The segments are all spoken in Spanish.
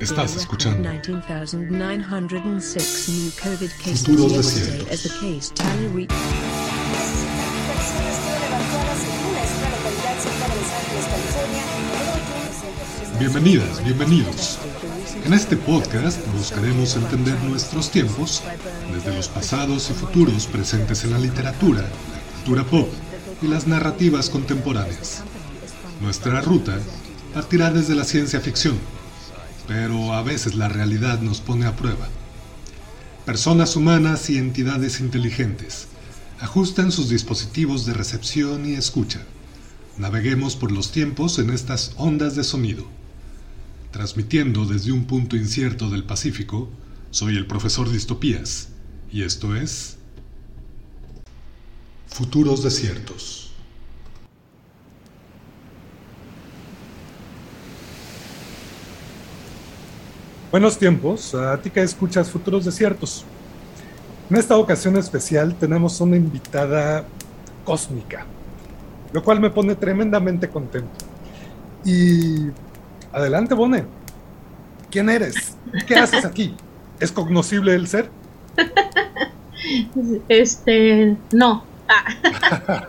Estás escuchando Futuros Desiertos. Bienvenidas, bienvenidos. En este podcast buscaremos entender nuestros tiempos desde los pasados y futuros presentes en la literatura, la cultura pop y las narrativas contemporáneas. Nuestra ruta partirá desde la ciencia ficción, pero a veces la realidad nos pone a prueba. Personas humanas y entidades inteligentes ajustan sus dispositivos de recepción y escucha. Naveguemos por los tiempos en estas ondas de sonido. Transmitiendo desde un punto incierto del Pacífico, soy el profesor Distopías, y esto es Futuros Desiertos. Buenos tiempos, a ti que escuchas Futuros Desiertos. En esta ocasión especial tenemos una invitada cósmica, lo cual me pone tremendamente contento. Y adelante, Bone. ¿Quién eres? ¿Qué haces aquí? ¿Es cognoscible el ser? Este, no. Ah.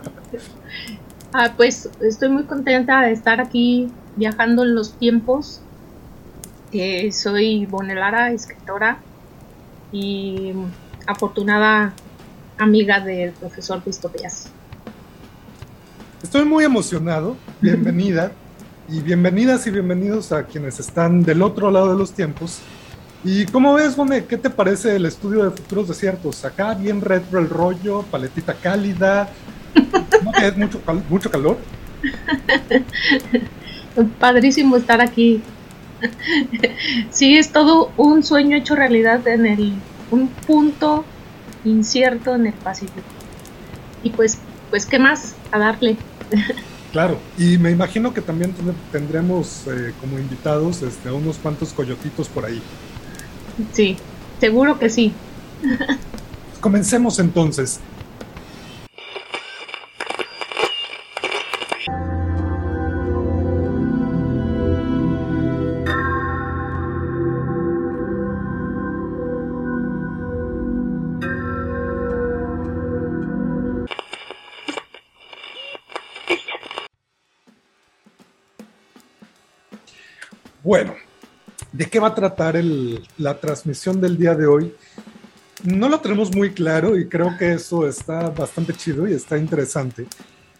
ah, pues estoy muy contenta de estar aquí viajando en los tiempos soy Bonelara, escritora y afortunada amiga del profesor Pistopias. Estoy muy emocionado, bienvenida y bienvenidas y bienvenidos a quienes están del otro lado de los tiempos. ¿Y cómo ves, Bone? ¿Qué te parece el estudio de futuros desiertos? Acá bien retro el rollo, paletita cálida, ¿no es mucho, mucho calor? Padrísimo estar aquí sí, es todo un sueño hecho realidad en el un punto incierto en el Pacífico. Y pues, pues qué más a darle. Claro, y me imagino que también tendremos eh, como invitados este, unos cuantos coyotitos por ahí. Sí, seguro que sí. Comencemos entonces. Qué va a tratar la transmisión del día de hoy? No lo tenemos muy claro y creo que eso está bastante chido y está interesante.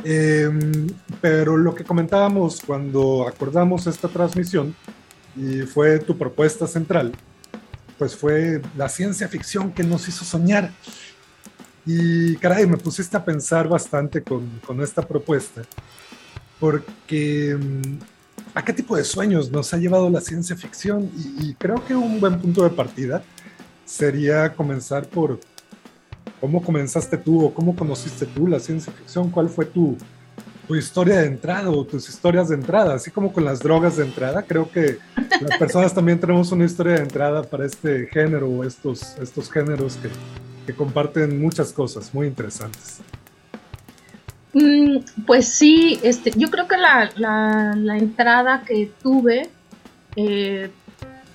Em, pero lo que comentábamos cuando acordamos esta transmisión y fue tu propuesta central, pues fue la ciencia ficción que nos hizo soñar. Y caray, me pusiste a pensar bastante con, con esta propuesta, porque em, a qué tipo de sueños nos ha llevado la ciencia ficción y, creo que un buen punto de partida sería comenzar por cómo comenzaste tú o cómo conociste tú la ciencia ficción, cuál fue tu, historia de entrada o tus historias de entrada, así como con las drogas de entrada, creo que las personas también tenemos una historia de entrada para este género o estos, géneros que comparten muchas cosas muy interesantes. Mm, pues sí, este, yo creo que la, entrada que tuve eh,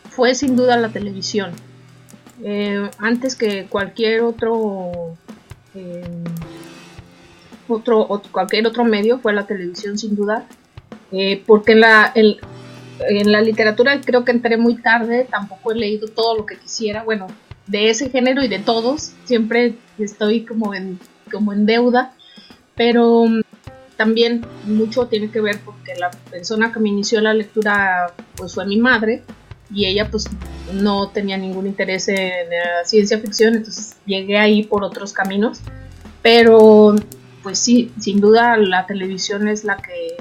fue sin duda la televisión. Eh, antes que cualquier otro, eh, otro, cualquier otro medio fue la televisión sin duda. porque en la, en la literatura creo que entré muy tarde, tampoco he leído todo lo que quisiera. Bueno, de ese género y de todos, siempre estoy como en, como en deuda pero mm, también mucho tiene que ver porque la persona que me inició la lectura pues fue mi madre y ella pues no tenía ningún interés en la ciencia ficción, entonces llegué ahí por otros caminos, pero pues sí, sin duda la televisión es la que,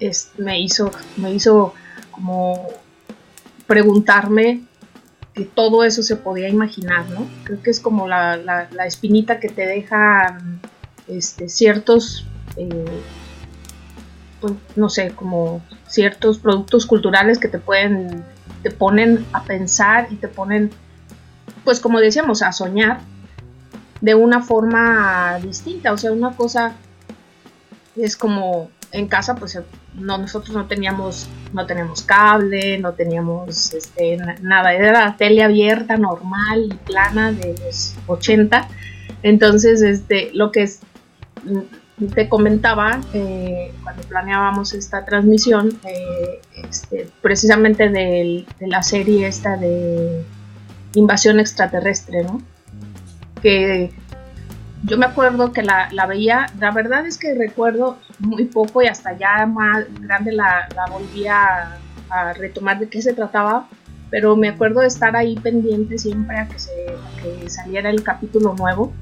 que me, hizo, me hizo como preguntarme que todo eso se podía imaginar, ¿no? Creo que es como la, la espinita que te deja este, ciertos, eh, pues, no sé, como ciertos productos culturales que te pueden, te ponen a pensar y te ponen, pues como decíamos, a soñar de una forma distinta. O sea, una cosa es como en casa pues no, nosotros no teníamos, no teníamos cable, no teníamos este, nada, era la tele abierta, normal y plana de los 80. Entonces, este, lo que es, te comentaba eh, cuando planeábamos esta transmisión, eh, este, precisamente de la serie esta de invasión extraterrestre, ¿no? Que yo me acuerdo que la, veía, la verdad es que recuerdo muy poco y hasta ya más grande la, la volví a, retomar de qué se trataba, pero me acuerdo de estar ahí pendiente siempre a que, se, que saliera el capítulo nuevo,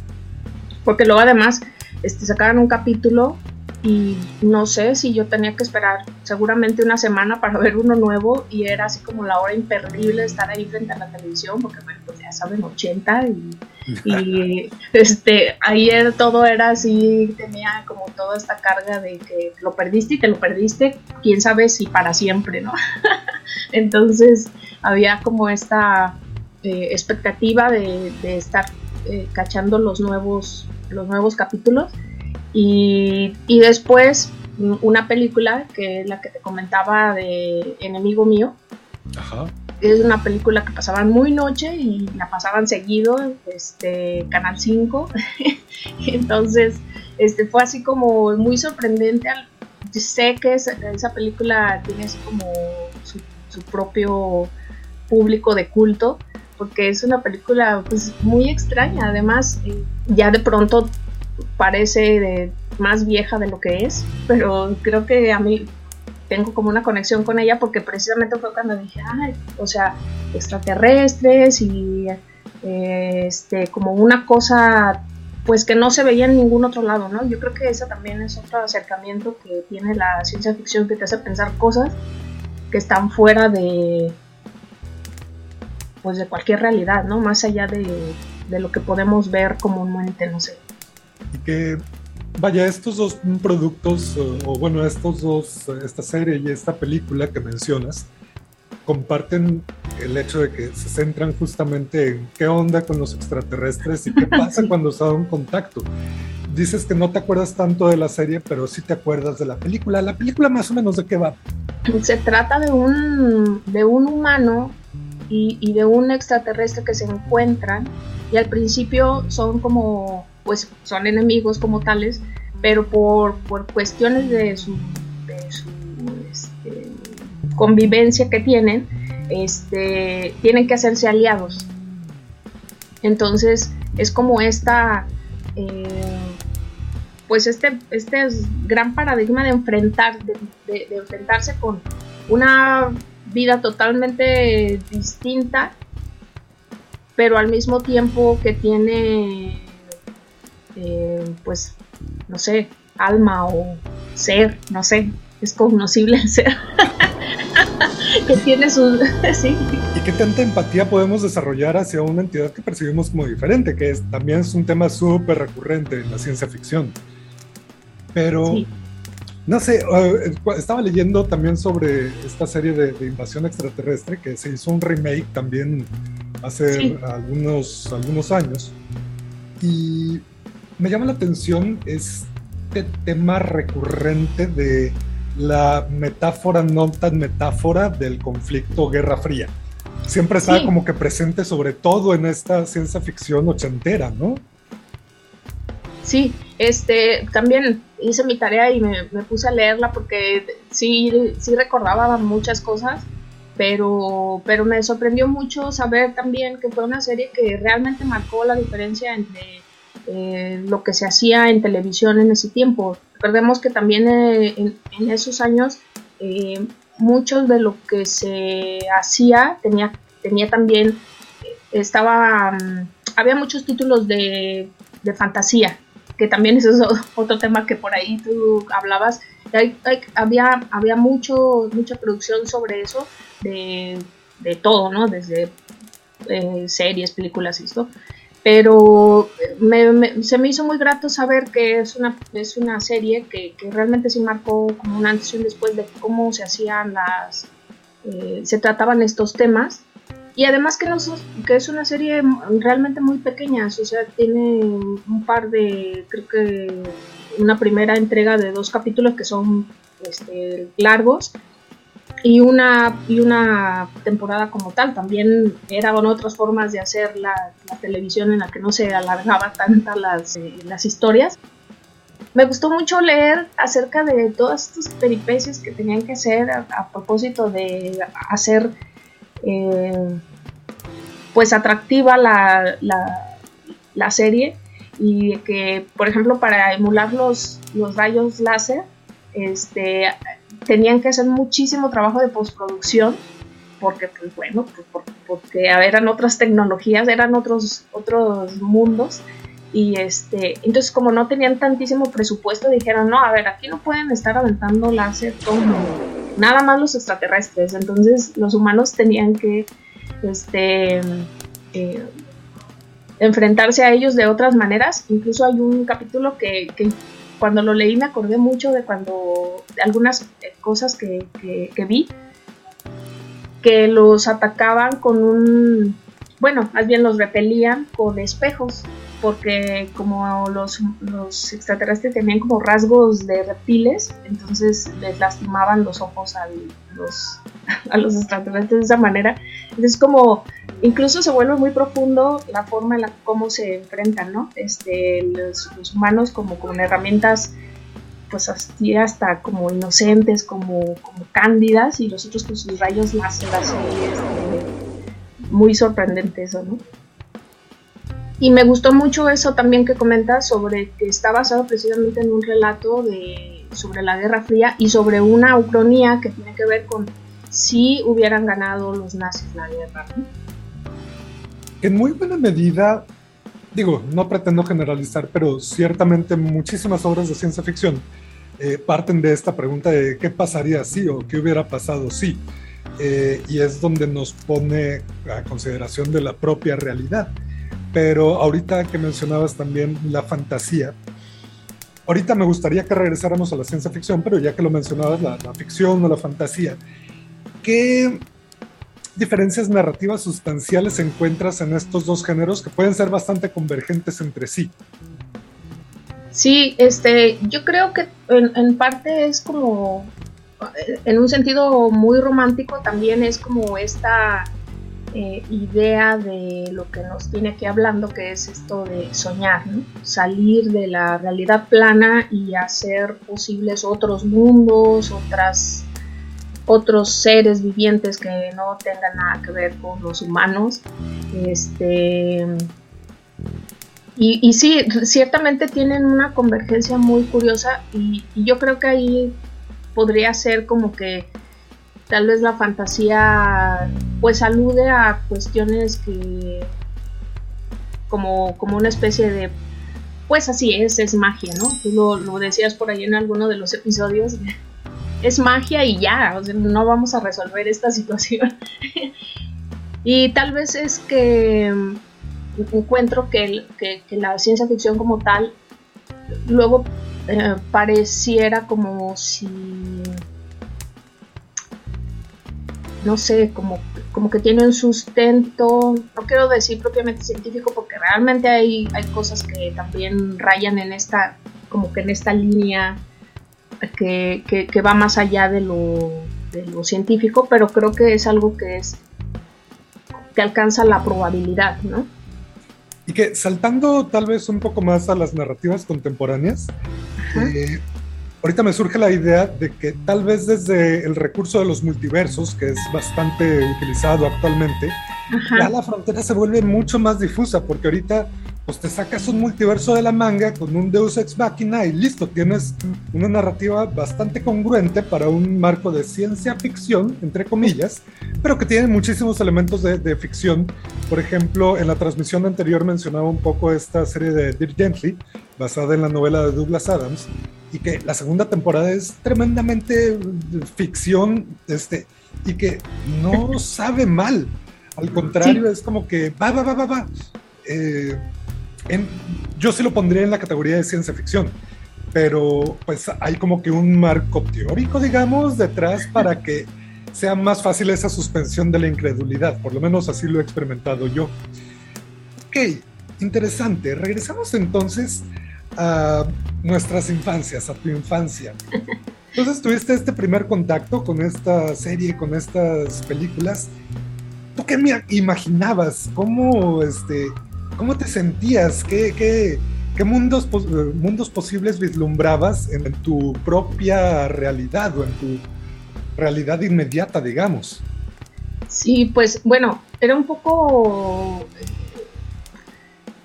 porque luego además este, sacaban un capítulo y no sé si yo tenía que esperar seguramente una semana para ver uno nuevo y era así como la hora imperdible estar ahí frente a la televisión porque bueno, pues ya saben 80 y, este ayer todo era así tenía como toda esta carga de que lo perdiste y te lo perdiste quién sabe si para siempre no entonces había como esta eh, expectativa de, estar eh, cachando los nuevos los nuevos capítulos y, después una película que es la que te comentaba de Enemigo Mío. Es una película que pasaban muy noche y la pasaban seguido, este, Canal 5. Entonces, este, fue así como muy sorprendente. Sé que esa, película tiene así como su, propio público de culto, porque es una película pues, muy extraña. Además, eh, ya de pronto parece más vieja de lo que es, pero creo que a mí tengo como una conexión con ella porque precisamente fue cuando dije, ay, o sea, extraterrestres y eh, este, como una cosa pues que no se veía en ningún otro lado, ¿no? Yo creo que ese también es otro acercamiento que tiene la ciencia ficción que te hace pensar cosas que están fuera de pues de cualquier realidad, ¿no? Más allá de, de lo que podemos ver comúnmente, no sé y que vaya, estos dos productos, o, bueno, estos dos, esta serie y esta película que mencionas, comparten el hecho de que se centran justamente en qué onda con los extraterrestres y qué pasa cuando se da un contacto. Dices que no te acuerdas tanto de la serie, pero sí te acuerdas de la película. ¿La película más o menos de qué va? Se trata de un, de un humano y, de un extraterrestre que se encuentran y al principio son como pues son enemigos como tales, pero por, cuestiones de su, este, convivencia que tienen, este, tienen que hacerse aliados. Entonces es como esta, eh, pues este, este gran paradigma de, enfrentar, de enfrentarse con una vida totalmente distinta, pero al mismo tiempo que tiene eh, pues, no sé, alma o ser, no sé, es cognoscible el ser. que tiene su... sí. ¿Y qué tanta empatía podemos desarrollar hacia una entidad que percibimos como diferente? Que es, también es un tema súper recurrente en la ciencia ficción. Pero, no sé, eh, estaba leyendo también sobre esta serie de, invasión extraterrestre que se hizo un remake también hace algunos, algunos años. Y me llama la atención este tema recurrente de la metáfora no tan metáfora del conflicto Guerra Fría. Siempre está como que presente sobre todo en esta ciencia ficción ochentera, ¿no? Sí, este, también hice mi tarea y me, puse a leerla porque sí, sí recordaba muchas cosas, pero, pero me sorprendió mucho saber también que fue una serie que realmente marcó la diferencia entre eh, lo que se hacía en televisión en ese tiempo. Recordemos que también eh, en, esos años eh, mucho de lo que se hacía tenía, tenía también, estaba, mm, había muchos títulos de, fantasía, que también eso es otro tema que por ahí tú hablabas. había había mucho, mucha producción sobre eso, de, todo, ¿no? Desde series, películas y esto pero se me hizo muy grato saber que es una, es una serie que, realmente sí marcó como una antes y un después de cómo se hacían las, eh, se trataban estos temas Y además que, no, que es una serie realmente muy pequeña, o sea, tiene un par de, creo que una primera entrega de dos capítulos que son este, largos y una, y una temporada como tal. También eran otras formas de hacer la, televisión en la que no se alargaba tantas las, eh, las historias. Me gustó mucho leer acerca de todas estas peripecias que tenían que hacer a, propósito de hacer eh, pues atractiva la, la, serie y que por ejemplo para emular los, los rayos láser este, tenían que hacer muchísimo trabajo de postproducción porque pues bueno pues, porque eran otras tecnologías eran otros otros mundos y este entonces como no tenían tantísimo presupuesto dijeron no a ver aquí no pueden estar aventando láser como nada más los extraterrestres. Entonces los humanos tenían que este eh, enfrentarse a ellos de otras maneras. Incluso hay un capítulo que, que cuando lo leí me acordé mucho de cuando algunas eh, cosas que, vi que los atacaban con un bueno más bien los repelían con espejos porque como los, los extraterrestres tenían como rasgos de reptiles entonces les lastimaban los ojos a los, a los extraterrestres de esa manera entonces como incluso se vuelve muy profundo la forma en la cómo se enfrentan, ¿no? Este, los, humanos como con herramientas pues así hasta como inocentes, como, como cándidas y los otros con sus rayos láser este, muy sorprendente eso, ¿no? Y me gustó mucho eso también que comentas sobre que está basado precisamente en un relato de, sobre la Guerra Fría y sobre una ucronía que tiene que ver con si hubieran ganado los nazis la guerra. ¿no? en muy buena medida, digo, no pretendo generalizar, pero ciertamente muchísimas obras de ciencia ficción eh, parten de esta pregunta de qué pasaría si o qué hubiera pasado si. Eh, y es donde nos pone a consideración de la propia realidad. Pero ahorita que mencionabas también la fantasía, ahorita me gustaría que regresáramos a la ciencia ficción, pero ya que lo mencionabas, la, ficción o la fantasía, ¿qué diferencias narrativas sustanciales encuentras en estos dos géneros que pueden ser bastante convergentes entre sí? Sí, este, yo creo que en, parte es como, en un sentido muy romántico también es como esta eh, idea de lo que nos tiene aquí hablando, que es esto de soñar, salir de la realidad plana y hacer posibles otros mundos, otras otros seres vivientes que no tengan nada que ver con los humanos. Este, y, y sí, ciertamente tienen una convergencia muy curiosa y, yo creo que ahí podría ser como que tal vez la fantasía pues alude a cuestiones que como, como una especie de pues así es, es magia, ¿no? Tú lo, decías por ahí en alguno de los episodios es magia y ya, no vamos a resolver esta situación. y tal vez es que encuentro que, la ciencia ficción como tal luego eh, pareciera como si no sé, como, como que tiene un sustento, no quiero decir propiamente científico porque realmente hay, hay cosas que también rayan en esta, como que en esta línea que, va más allá de lo, científico, pero creo que es algo que es que alcanza la probabilidad, ¿no? Y que saltando tal vez un poco más a las narrativas contemporáneas, eh, ahorita me surge la idea de que tal vez desde el recurso de los multiversos, que es bastante utilizado actualmente, ya la frontera se vuelve mucho más difusa, porque ahorita pues te sacas un multiverso de la manga con un Deus Ex Machina y listo, tienes una narrativa bastante congruente para un marco de ciencia ficción, entre comillas, pero que tiene muchísimos elementos de, ficción. Por ejemplo, en la transmisión anterior mencionaba un poco esta serie de Dear Gently, basada en la novela de Douglas Adams, y que la segunda temporada es tremendamente ficción, este, y que no sabe mal. Al contrario, es como que va, va, va, va, va. Eh, yo sí lo pondría en la categoría de ciencia ficción, pero pues hay como que un marco teórico, digamos, detrás para que sea más fácil esa suspensión de la incredulidad, por lo menos así lo he experimentado yo. Ok, interesante. Regresamos entonces a nuestras infancias, a tu infancia. Entonces tuviste este primer contacto con esta serie, con estas películas. ¿Tú qué me imaginabas? ¿Cómo, este, cómo te sentías? ¿Qué, mundos posibles vislumbrabas en tu propia realidad o en tu realidad inmediata, digamos? Sí, pues bueno, era un poco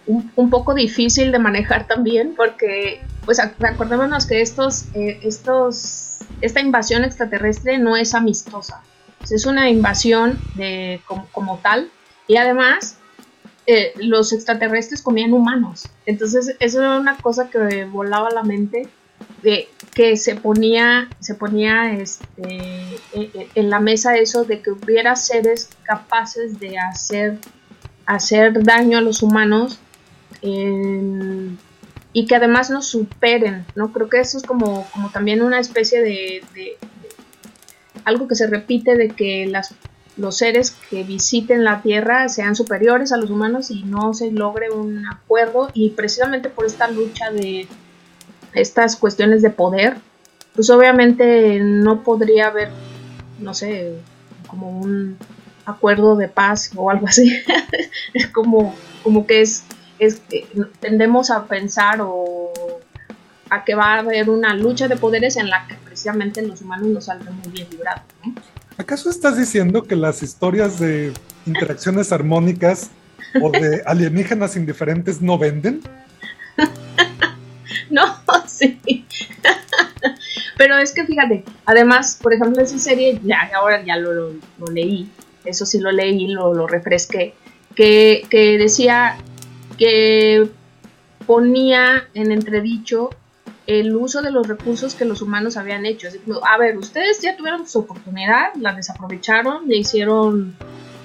un, poco difícil de manejar también porque pues acordémonos que estos, eh, estos, esta invasión extraterrestre no es amistosa, es una invasión de, como, tal y además eh, los extraterrestres comían humanos, entonces eso era una cosa que volaba la mente de que se ponía, se ponía este, e, e, en la mesa eso de que hubiera seres capaces de hacer, hacer daño a los humanos y que además nos superen, ¿no? Creo que eso es como, como también una especie de, algo que se repite de que las, los seres que visiten la Tierra sean superiores a los humanos y no se logre un acuerdo y precisamente por esta lucha de estas cuestiones de poder, pues obviamente no podría haber, no sé, como un acuerdo de paz o algo así. es como, como que es es tendemos a pensar o a que va a haber una lucha de poderes en la que precisamente los humanos no saldrán muy bien librados. ¿Acaso estás diciendo que las historias de interacciones armónicas o de alienígenas indiferentes no venden? no, sí. Pero es que fíjate, además, por ejemplo, esa serie, ya ahora ya lo, leí, eso sí lo leí, lo, lo refresqué, que, que decía que ponía en entredicho el uso de los recursos que los humanos habían hecho. a ver, ustedes ya tuvieron su oportunidad, la desaprovecharon, le hicieron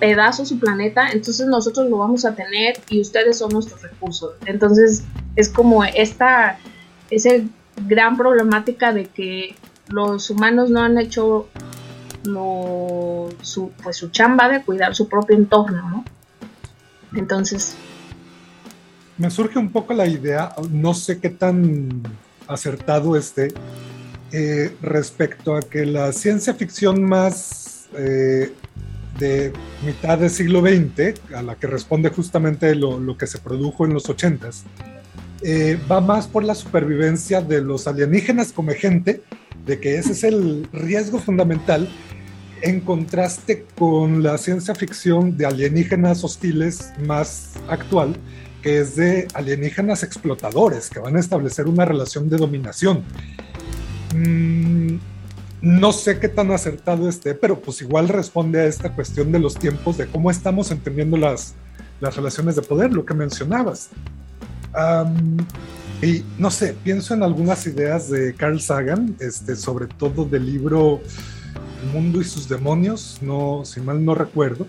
pedazos su planeta, entonces nosotros lo vamos a tener y ustedes son nuestros recursos. Entonces es como esta, esa gran problemática de que los humanos no han hecho su, pues, su chamba de cuidar su propio entorno, ¿no? Entonces, me surge un poco la idea, no sé qué tan acertado esté, eh, respecto a que la ciencia ficción más eh, de mitad del siglo XX, a la que responde justamente lo, que se produjo en los 80s, eh, va más por la supervivencia de los alienígenas como gente, de que ese es el riesgo fundamental, en contraste con la ciencia ficción de alienígenas hostiles más actual, que es de alienígenas explotadores que van a establecer una relación de dominación. Mm, no sé qué tan acertado esté, pero pues igual responde a esta cuestión de los tiempos, de cómo estamos entendiendo las, las relaciones de poder, lo que mencionabas. y no sé, pienso en algunas ideas de Carl Sagan, este, sobre todo del libro El mundo y sus demonios, no, si mal no recuerdo.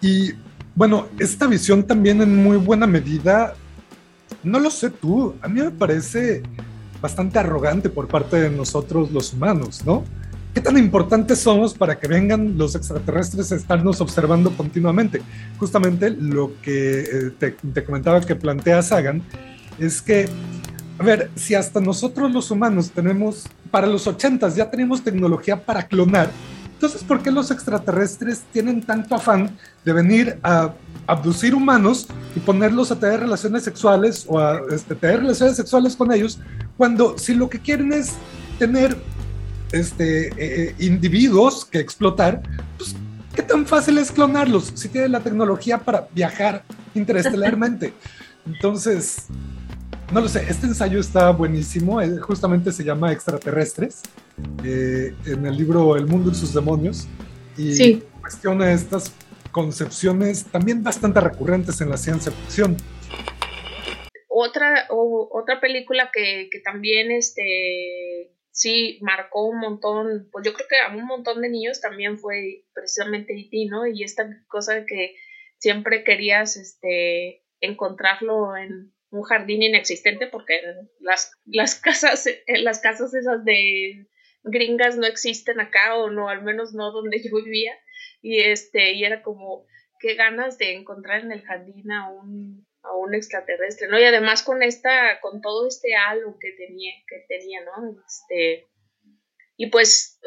Y bueno, esta visión también en muy buena medida, no lo sé tú, a mí me parece bastante arrogante por parte de nosotros los humanos, ¿no? ¿Qué tan importantes somos para que vengan los extraterrestres a estarnos observando continuamente? Justamente lo que eh, te, te, comentaba que plantea Sagan es que, a ver, si hasta nosotros los humanos tenemos, para los 80 ya tenemos tecnología para clonar, entonces, ¿por qué los extraterrestres tienen tanto afán de venir a abducir humanos y ponerlos a tener relaciones sexuales o a este, tener relaciones sexuales con ellos, cuando si lo que quieren es tener este, eh, eh, individuos que explotar, pues qué tan fácil es clonarlos si tienen la tecnología para viajar interestelarmente. Entonces, no lo sé, este ensayo está buenísimo, eh, justamente se llama Extraterrestres, eh, en el libro El mundo y sus demonios, y cuestiona estas concepciones también bastante recurrentes en la ciencia ficción. Otra, otra película que, que también este, sí marcó un montón, pues yo creo que a un montón de niños también fue precisamente E.T., ¿no? Y esta cosa de que siempre querías este, encontrarlo en un jardín inexistente porque las, las casas, las casas esas de gringas no existen acá o no, al menos no donde yo vivía. Y este, y era como, qué ganas de encontrar en el jardín a un, a un extraterrestre, ¿no? Y además con esta, con todo este halo que tenía, que tenía, ¿no? Este, y pues,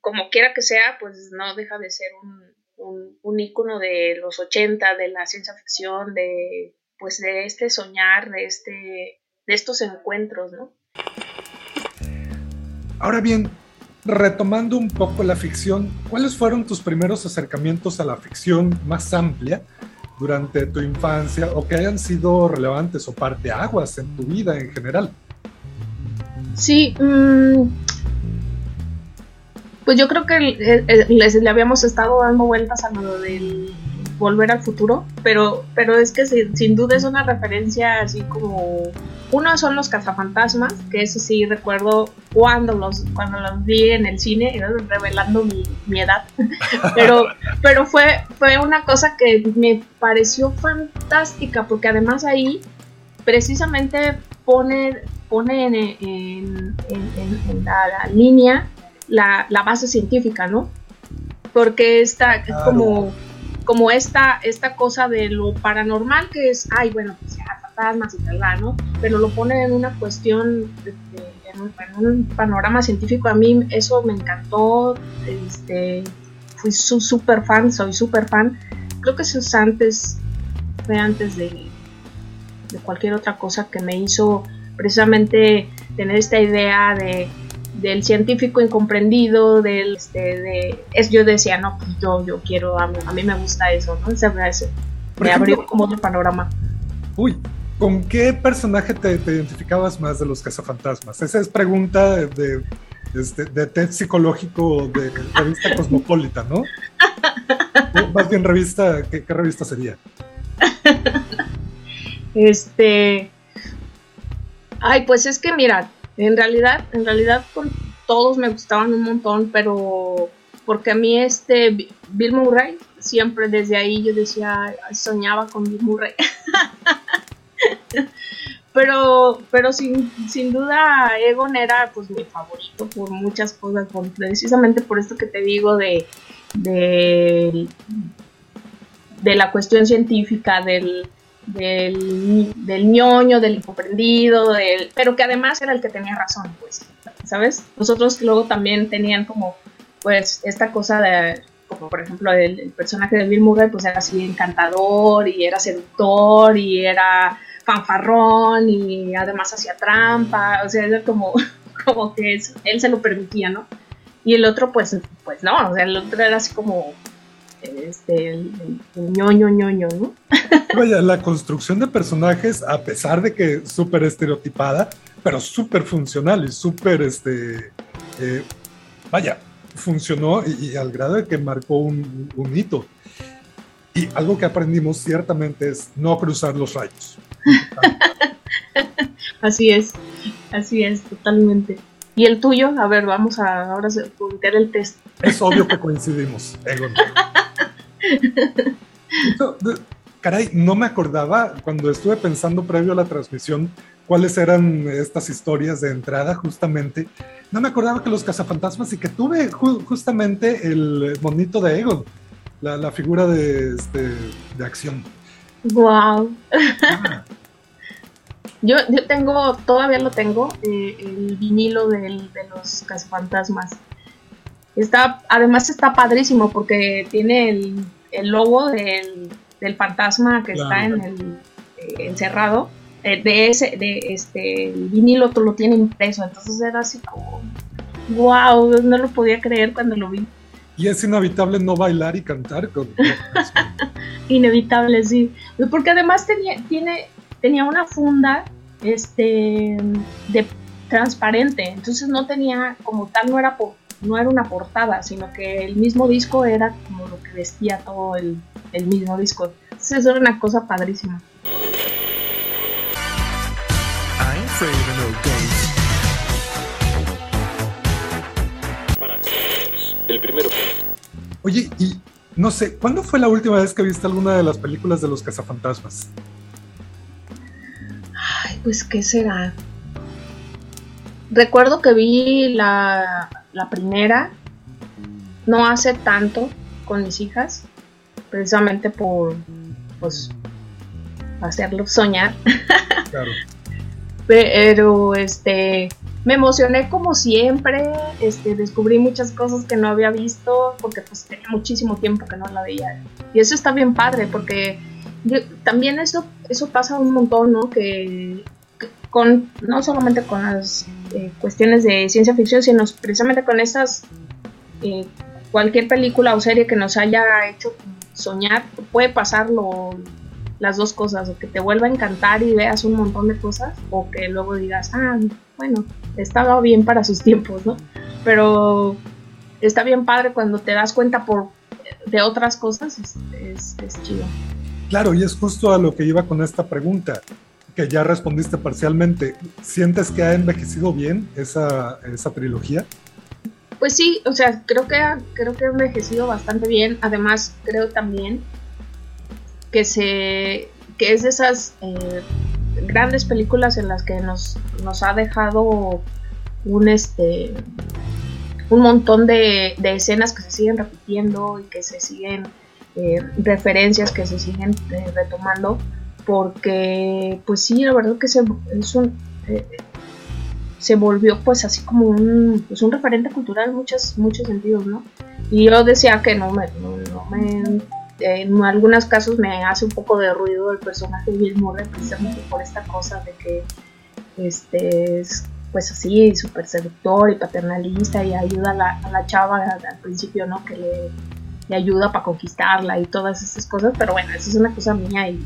como quiera que sea, pues no deja de ser un, un, un ícono de los 80, de la ciencia ficción, de, pues de este soñar, de este, de estos encuentros, ¿no? Ahora bien, retomando un poco la ficción, ¿cuáles fueron tus primeros acercamientos a la ficción más amplia durante tu infancia o que hayan sido relevantes o parteaguas en tu vida en general? Sí, mm, pues yo creo que les le habíamos estado dando vueltas a lo del volver al futuro, pero, pero es que sin duda es una referencia así como uno son los cazafantasmas, que eso sí recuerdo cuando los, cuando los vi en el cine, revelando mi, mi edad. pero pero fue, fue una cosa que me pareció fantástica, porque además ahí precisamente pone, pone en, la, línea la, la, base científica, ¿no? Porque está como, como esta, esta cosa de lo paranormal que es, ay, bueno, pues ya fantasmas y tal, ¿no? Pero lo pone en una cuestión, en, un, panorama científico. A mí eso me encantó. Este, fui súper fan, soy súper fan. Creo que eso es antes, fue antes de, de cualquier otra cosa que me hizo precisamente tener esta idea de del científico incomprendido, del, este, de, es, yo decía, no, pues yo, yo quiero, a mí, me gusta eso, ¿no? Se me, me abrió como otro panorama. Uy, ¿Con qué personaje te, identificabas más de los cazafantasmas? Esa es pregunta de, este, de, test psicológico de revista Cosmopolita, ¿no? más bien revista, ¿qué, revista sería? Este. Ay, pues es que mira, en realidad, en realidad con todos me gustaban un montón, pero porque a mí este Bill Murray, siempre desde ahí yo decía, soñaba con Bill Murray. pero pero sin, sin duda Egon era pues mi favorito por muchas cosas, precisamente por esto que te digo de, de, la cuestión científica, del, del, del ñoño, del incomprendido, del, pero que además era el que tenía razón, pues, ¿sabes? Nosotros luego también tenían como, pues, esta cosa de, como por ejemplo el, personaje de Bill Murray, pues era así encantador y era seductor y era fanfarrón y además hacía trampa, o sea, era como, como que él se lo permitía, ¿no? Y el otro, pues, pues no, o sea, el otro era así como este, el, ñoño, ñoño, ¿no? Vaya, la construcción de personajes, a pesar de que súper estereotipada, pero súper funcional y súper, este, eh, vaya, funcionó y, al grado de que marcó un, un hito. Y algo que aprendimos ciertamente es no cruzar los rayos. así es, así es, totalmente. ¿Y el tuyo? A ver, vamos a ahora a el test. Es obvio que coincidimos, Egon. Caray, no me acordaba cuando estuve pensando previo a la transmisión cuáles eran estas historias de entrada justamente. No me acordaba que los cazafantasmas y que tuve justamente el monito de Egon, la, figura de, este, de acción. Wow. Yo, yo tengo, todavía lo tengo, eh, el vinilo del, de los cazafantasmas. Está, además está padrísimo porque tiene el, el logo del, del, fantasma que está en el eh, encerrado. Eh, de ese, de este el vinilo lo tiene impreso. Entonces era así como wow, no lo podía creer cuando lo vi. Y es inevitable no bailar y cantar con. inevitable, sí. Porque además tenía, tiene, tenía una funda este, de transparente, entonces no tenía como tal, no era, no era una portada, sino que el mismo disco era como lo que vestía todo el, el mismo disco. Entonces eso era una cosa padrísima. El primero. Oye, y no sé, ¿cuándo fue la última vez que viste alguna de las películas de los cazafantasmas? Ay, pues, ¿qué será? recuerdo que vi la, la primera no hace tanto con mis hijas, precisamente por pues hacerlos soñar. Claro. Pero este me emocioné como siempre, este, descubrí muchas cosas que no había visto porque pues tenía muchísimo tiempo que no la veía. Y eso está bien padre porque también eso, eso pasa un montón, ¿no? Que, con, no solamente con las eh, cuestiones de ciencia ficción, sino precisamente con esas, eh, cualquier película o serie que nos haya hecho soñar, puede pasarlo las dos cosas, o que te vuelva a encantar y veas un montón de cosas, o que luego digas, ah, bueno, estaba bien para sus tiempos, ¿no? Pero está bien padre cuando te das cuenta por de otras cosas, es, chido. Claro, y es justo a lo que iba con esta pregunta, que ya respondiste parcialmente. ¿Sientes que ha envejecido bien esa, esa trilogía? Pues sí, o sea, creo que, ha, creo que ha envejecido bastante bien. Además, creo también que se que es de esas eh, grandes películas en las que nos, nos ha dejado un este un montón de, escenas que se siguen repitiendo y que se siguen eh, referencias que se siguen eh, retomando porque pues sí la verdad que se es un se volvió pues así como un, pues, un referente cultural en muchos, muchos sentidos, ¿no? Y yo decía que no me, no me en algunos casos me hace un poco de ruido el personaje de Bill Murray precisamente por esta cosa de que este es pues así súper seductor y paternalista y ayuda a la, a la chava al, principio no que le, le ayuda para conquistarla y todas esas cosas pero bueno eso es una cosa mía y,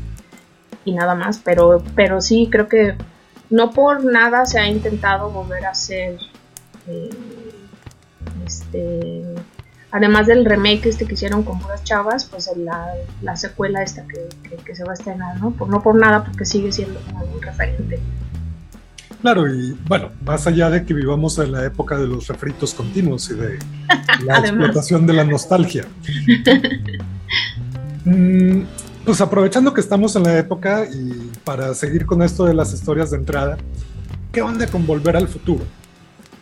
y nada más pero pero sí creo que no por nada se ha intentado volver a ser eh, este además del remake este que hicieron con puras chavas, pues la, la secuela esta que, se va a estrenar, ¿no? Por, no por nada, porque sigue siendo un referente. Claro, y bueno, más allá de que vivamos en la época de los refritos continuos y de la explotación de la nostalgia. Mm, pues aprovechando que estamos en la época y para seguir con esto de las historias de entrada, ¿qué onda con Volver al Futuro?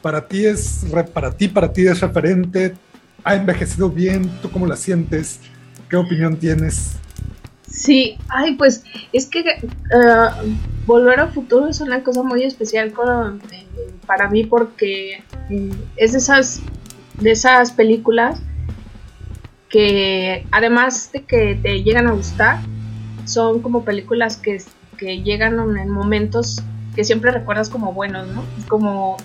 Para ti es, para ti, para ti es referente, ha envejecido bien? ¿Tú cómo la sientes? ¿Qué opinión tienes? Sí, ay, pues es que uh, Volver al Futuro es una cosa muy especial eh, para mí porque mm, es esas, de esas películas que además de que te llegan a gustar, son como películas que, que llegan en momentos que siempre recuerdas como buenos, ¿no? Como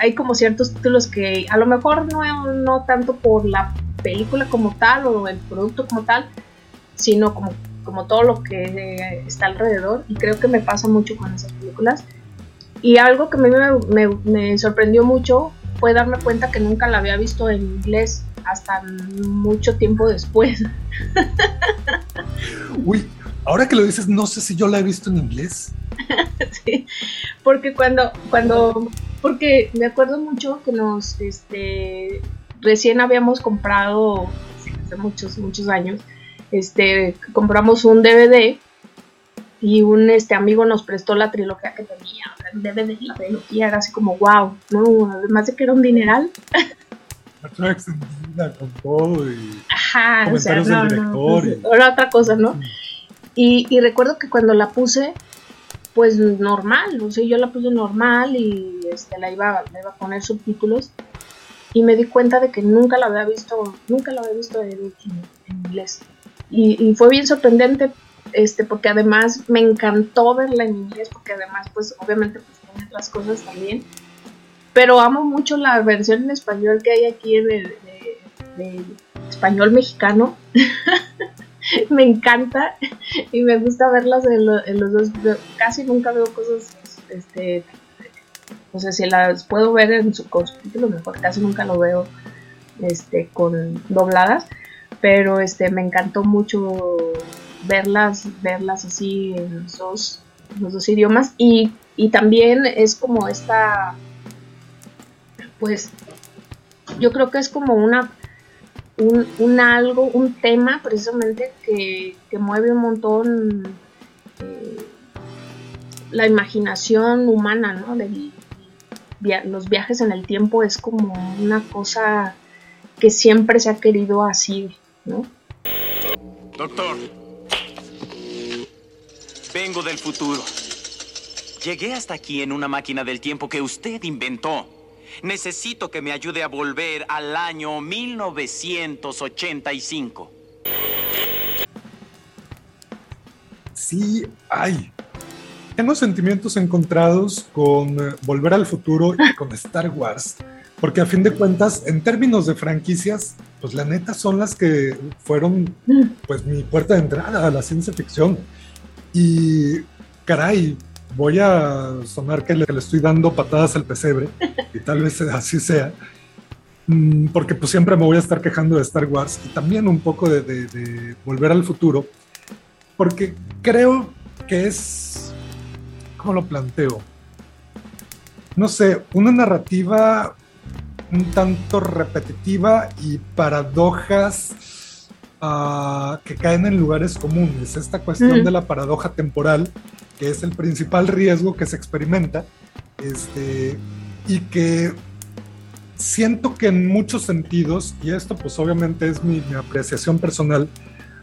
hay como ciertos títulos que a lo mejor no, no tanto por la película como tal o el producto como tal, sino como, como todo lo que está alrededor. Y creo que me pasa mucho con esas películas. Y algo que a mí me, me, sorprendió mucho fue darme cuenta que nunca la había visto en inglés hasta mucho tiempo después. Uy, ahora que lo dices, no sé si yo la he visto en inglés. sí, porque cuando, cuando porque me acuerdo mucho que nos, este, recién habíamos comprado, hace muchos, muchos años, este, compramos un DVD y un este amigo nos prestó la trilogía que tenía, el DVD la trilogía era así como wow, no, además de que era un dineral. La extendida con todo y Ajá, comentarios del director. Era otra cosa, ¿no? Y, y recuerdo que cuando la puse, pues normal, o sea, yo la puse normal y este, la, iba, la iba a poner subtítulos y me di cuenta de que nunca la había visto, nunca la había visto en, inglés. Y, fue bien sorprendente, este, porque además me encantó verla en inglés, porque además, pues obviamente, pues tiene otras cosas también. Pero amo mucho la versión en español que hay aquí en el español mexicano. me encanta y me gusta verlas en, los dos. Casi nunca veo cosas, este, o sea, si las puedo ver en su con mejor casi nunca lo veo, este, con dobladas, pero este, me encantó mucho verlas, verlas así en los dos, idiomas y, y también es como esta, pues, yo creo que es como una un, algo, un tema precisamente que, mueve un montón eh, la imaginación humana, ¿no? Los viajes en el tiempo es como una cosa que siempre se ha querido así, ¿no? Doctor, vengo del futuro. Llegué hasta aquí en una máquina del tiempo que usted inventó. Necesito que me ayude a volver al año 1985. Sí, ay. Tengo sentimientos encontrados con eh, Volver al Futuro y con Star Wars. Porque a fin de cuentas, en términos de franquicias, pues la neta son las que fueron pues mi puerta de entrada a la ciencia ficción. Y caray, voy a sonar que le, estoy dando patadas al pesebre, y tal vez así sea, mm, porque pues siempre me voy a estar quejando de Star Wars y también un poco de, de Volver al Futuro, porque creo que es, ¿cómo lo planteo? No sé, una narrativa un tanto repetitiva y paradojas ah, que caen en lugares comunes. Esta cuestión de la paradoja temporal, que es el principal riesgo que se experimenta, este, y que siento que en muchos sentidos, y esto pues obviamente es mi apreciación personal,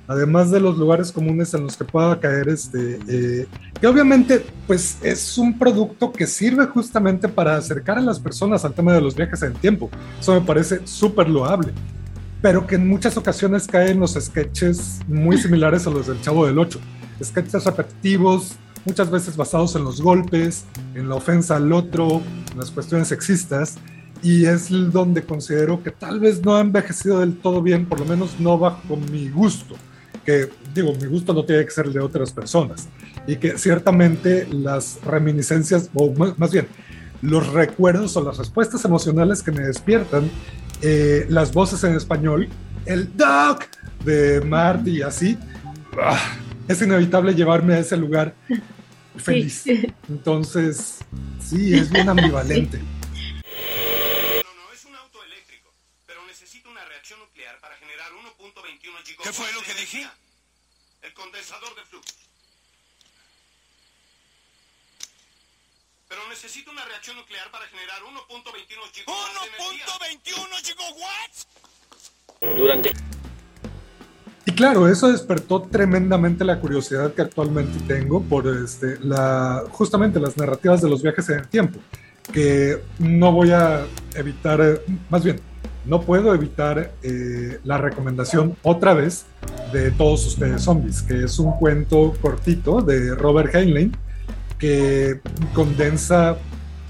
además de los lugares comunes en los que pueda caer, este, eh, que obviamente pues es un producto que sirve justamente para acercar a las personas al tema de los viajes en el tiempo. Eso me parece súper loable, pero que en muchas ocasiones caen los sketches muy similares a los del Chavo del Ocho. Sketches repetitivos, muchas veces basados en los golpes, en la ofensa al otro, en las cuestiones sexistas, y es donde considero que tal vez no ha envejecido del todo bien, por lo menos no bajo mi gusto que digo, mi gusto no tiene que ser el de otras personas y que ciertamente las reminiscencias, o más bien, los recuerdos o las respuestas emocionales que me despiertan, eh, las voces en español, el Doc de Marty y así, ah, es inevitable llevarme a ese lugar feliz. Entonces, sí, es bien ambivalente. ¿Qué fue lo que dije? El condensador de flux. Pero necesito una reacción nuclear para generar 1.21 gigawatts. ¿1.21 gigawatts? Durante. Y claro, eso despertó tremendamente la curiosidad que actualmente tengo por este, la, justamente las narrativas de los viajes en el tiempo, que no voy a evitar, eh, más bien, no puedo evitar eh, la recomendación otra vez de Todos ustedes zombies, que es un cuento cortito de Robert Heinlein que condensa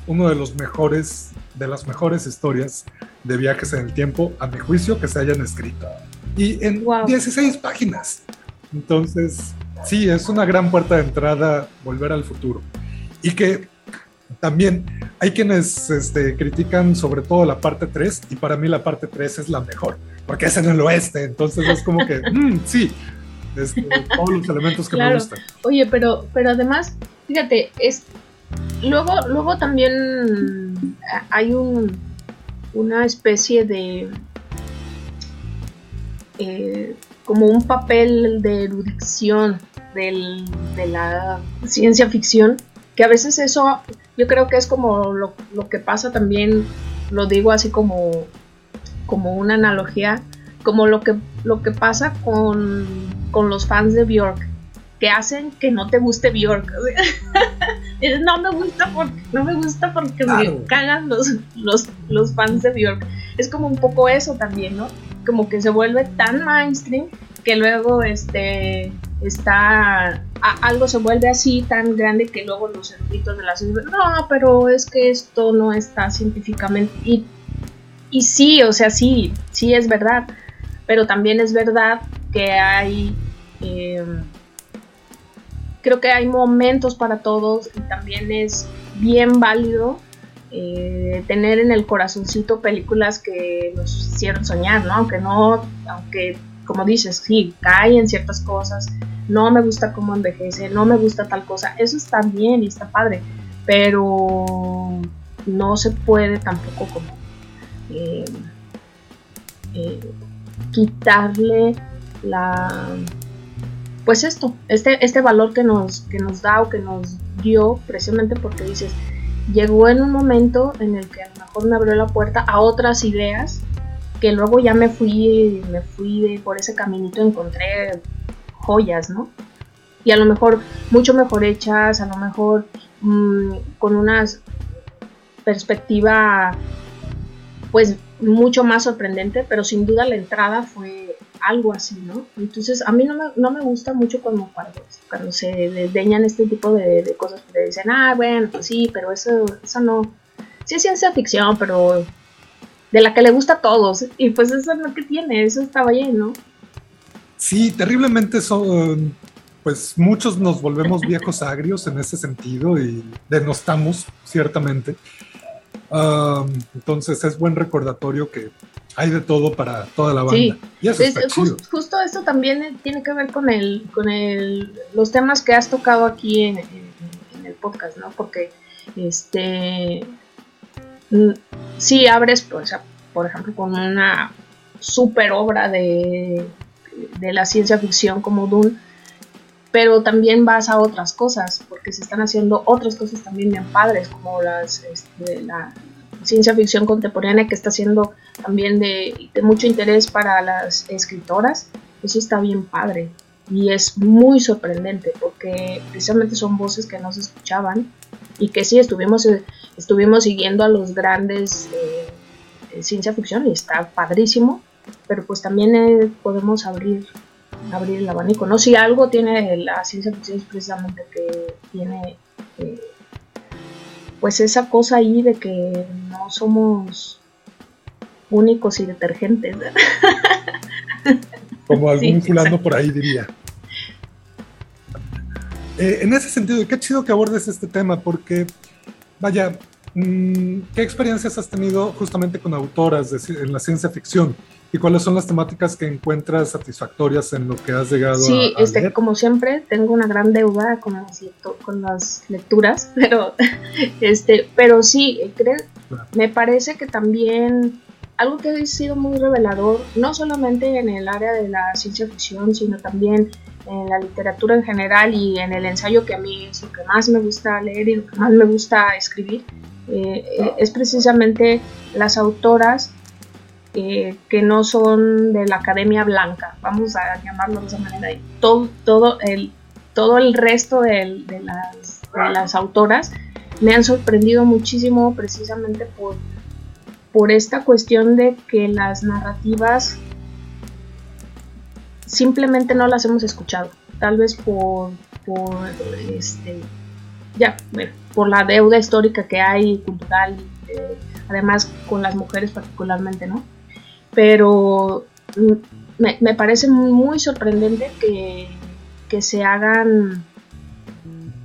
uno de los mejores de las mejores historias de viajes en el tiempo, a mi juicio, que se hayan escrito. Y en 16 páginas. Entonces, sí, es una gran puerta de entrada volver al futuro. Y que también hay quienes este, critican sobre todo la parte 3 y para mí la parte 3 es la mejor, porque es en el oeste, entonces es como que, mm, sí, este, todos los elementos que me gustan. Oye, pero, pero además, fíjate, es, luego, luego también hay un, una especie de... Eh, como un papel de erudición del, de la ciencia ficción, que a veces eso yo creo que es como lo, que pasa también, lo digo así como, como una analogía, como lo que, lo que pasa con, los fans de Bjork, que hacen que no te guste Bjork. no me gusta porque, no me gusta porque me cagan los, los, los fans de Bjork. Es como un poco eso también, ¿no? Como que se vuelve tan mainstream que luego este está algo se vuelve así tan grande que luego los eruditos de la ciencia no pero es que esto no está científicamente y, y sí o sea sí sí es verdad pero también es verdad que hay em, creo que hay momentos para todos y también es bien válido eh, tener en el corazoncito películas que nos hicieron soñar, ¿no? Aunque no, aunque como dices, sí, cae en ciertas cosas, no me gusta cómo envejece, no me gusta tal cosa, eso está bien y está padre, pero no se puede tampoco como eh, eh, quitarle la pues esto, este, este valor que nos, que nos da o que nos dio, precisamente porque dices, llegó en un momento en el que a lo mejor me abrió la puerta a otras ideas que luego ya me fui, me fui por ese caminito, encontré joyas, ¿no? Y a lo mejor mucho mejor hechas, a lo mejor mm, con una perspectiva pues mucho más sorprendente, pero sin duda la entrada fue algo así, ¿no? Entonces a mí no me, no me gusta mucho cuando, cuando, se desdeñan este tipo de, cosas, que dicen, ah, bueno, pues sí, pero eso, eso no, sí es ciencia ficción, pero de la que le gusta a todos, y pues eso es lo que tiene, eso estaba bien, ¿no? Sí, terriblemente son, pues muchos nos volvemos viejos agrios en ese sentido y denostamos, ciertamente. Entonces es buen recordatorio que hay de todo para toda la banda. Sí. Y eso justo esto también tiene que ver con el, con el, los temas que has tocado aquí en, el podcast, ¿no? Porque este si abres, pues, por ejemplo, con una super obra de, de la ciencia ficción como Dune, pero también vas a otras cosas, porque se están haciendo otras cosas también bien padres, como las, este, la ciencia ficción contemporánea que está siendo también de, mucho interés para las escritoras. Eso está bien padre y es muy sorprendente porque precisamente son voces que no se escuchaban y que sí estuvimos, estuvimos siguiendo a los grandes de ciencia ficción y está padrísimo, pero pues también eh, podemos abrir abrir el abanico. No si algo tiene la ciencia ficción es precisamente que tiene eh, pues esa cosa ahí de que no somos únicos y detergentes. Como algún fulano por ahí diría. Eh, en ese sentido, qué chido que abordes este tema, porque, vaya, mm, ¿qué experiencias has tenido justamente con autoras en la ciencia ficción? ¿Y cuáles son las temáticas que encuentras satisfactorias en lo que has llegado sí, a, este, como siempre, tengo una gran deuda con las, con las lecturas, pero, este, pero sí, creo, me parece que también algo que ha sido muy revelador, no solamente en el área de la ciencia ficción, sino también en la literatura en general y en el ensayo que a mí es lo que más me gusta leer y lo que más me gusta escribir, eh, eh, es precisamente las autoras eh, que no son de la academia blanca, vamos a llamarlo de esa manera. Y todo, el, resto de, las, autoras me han sorprendido muchísimo precisamente por, por esta cuestión de que las narrativas simplemente no las hemos escuchado. Tal vez por, por este, ya, por la deuda histórica que hay, cultural, eh, además con las mujeres particularmente, ¿no? Pero me, parece muy sorprendente que, se hagan,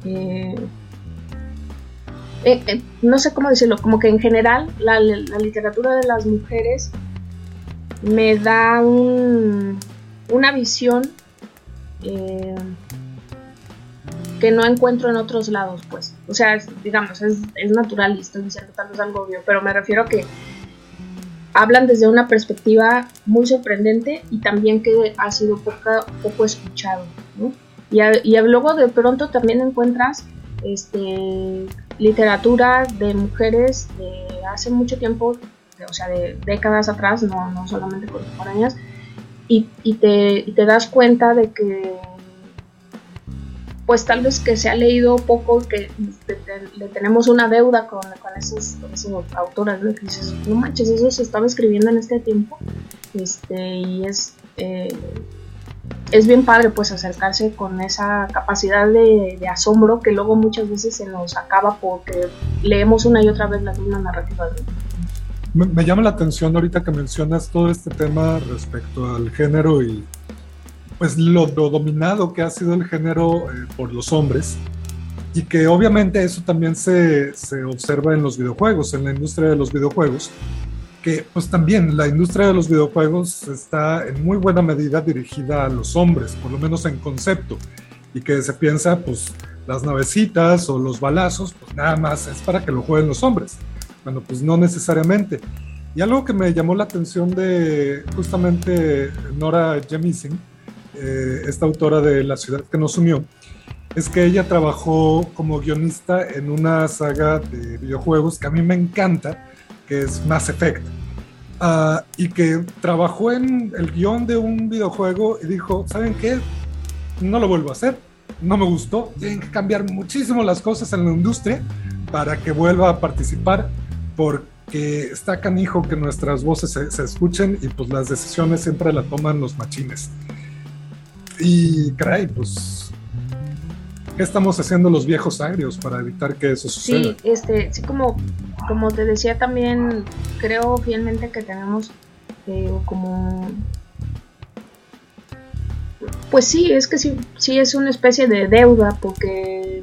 eh, eh, eh, no sé cómo decirlo, como que en general la, literatura de las mujeres me da una visión que no encuentro en otros lados, pues. O sea, digamos, es, es natural y estoy diciendo tal vez algo obvio, pero me refiero a que hablan desde una perspectiva muy sorprendente y también que ha sido poco escuchado. Y, luego de pronto también encuentras este, literatura de mujeres de hace mucho tiempo, o sea, de décadas atrás, no, no solamente contemporáneas, y, y, te, y te das cuenta de que pues tal vez que se ha leído poco, que le tenemos una deuda con, con esos, autores, ¿no? que dices, no manches, eso se estaba escribiendo en este tiempo, este, y es, eh, es bien padre pues acercarse con esa capacidad de, asombro que luego muchas veces se nos acaba porque leemos una y otra vez las mismas narrativas. Me llama la atención ahorita que mencionas todo este tema respecto al género y pues lo, dominado que ha sido el género eh, por los hombres y que obviamente eso también se, se, observa en los videojuegos, en la industria de los videojuegos, que pues también la industria de los videojuegos está en muy buena medida dirigida a los hombres, por lo menos en concepto, y que se piensa pues las navecitas o los balazos, pues nada más es para que lo jueguen los hombres. Bueno, pues no necesariamente. Y algo que me llamó la atención de justamente Nora Jemisin, eh, esta autora de La ciudad que nos unió, es que ella trabajó como guionista en una saga de videojuegos que a mí me encanta, que es Mass Effect. Ah, y que trabajó en el guion de un videojuego y dijo, ¿saben qué? No lo vuelvo a hacer, no me gustó, tienen que cambiar muchísimo las cosas en la industria para que vuelva a participar, porque está canijo que nuestras voces se, se escuchen y pues las decisiones siempre las toman los machines. Y caray, pues ¿Qué estamos haciendo los viejos agrios para evitar que eso suceda? Sí, este, sí como, como te decía también, creo fielmente que tenemos eh, como... Pues sí, es que sí, sí es una especie de deuda porque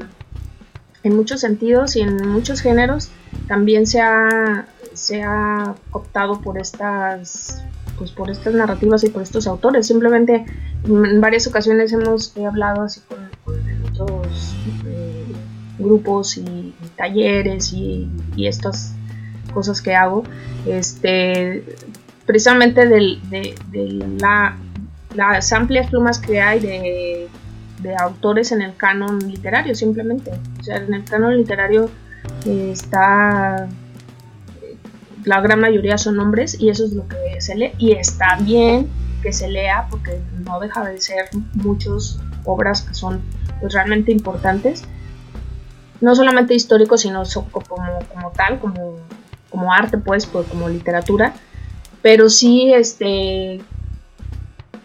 en muchos sentidos y en muchos géneros también se ha, se ha optado por estas pues por estas narrativas y por estos autores. Simplemente en varias ocasiones hemos hablado así con, otros eh, grupos y, talleres y, estas cosas que hago. Este, precisamente de, la, las amplias plumas que hay de, de, autores en el canon literario, simplemente. O sea, en el canon literario eh, está la gran mayoría son hombres y eso es lo que se lee. Y está bien que se lea porque no deja de ser muchas obras que son pues, realmente importantes. No solamente históricos sino como, como tal como, como arte pues, pues, como literatura. Pero sí este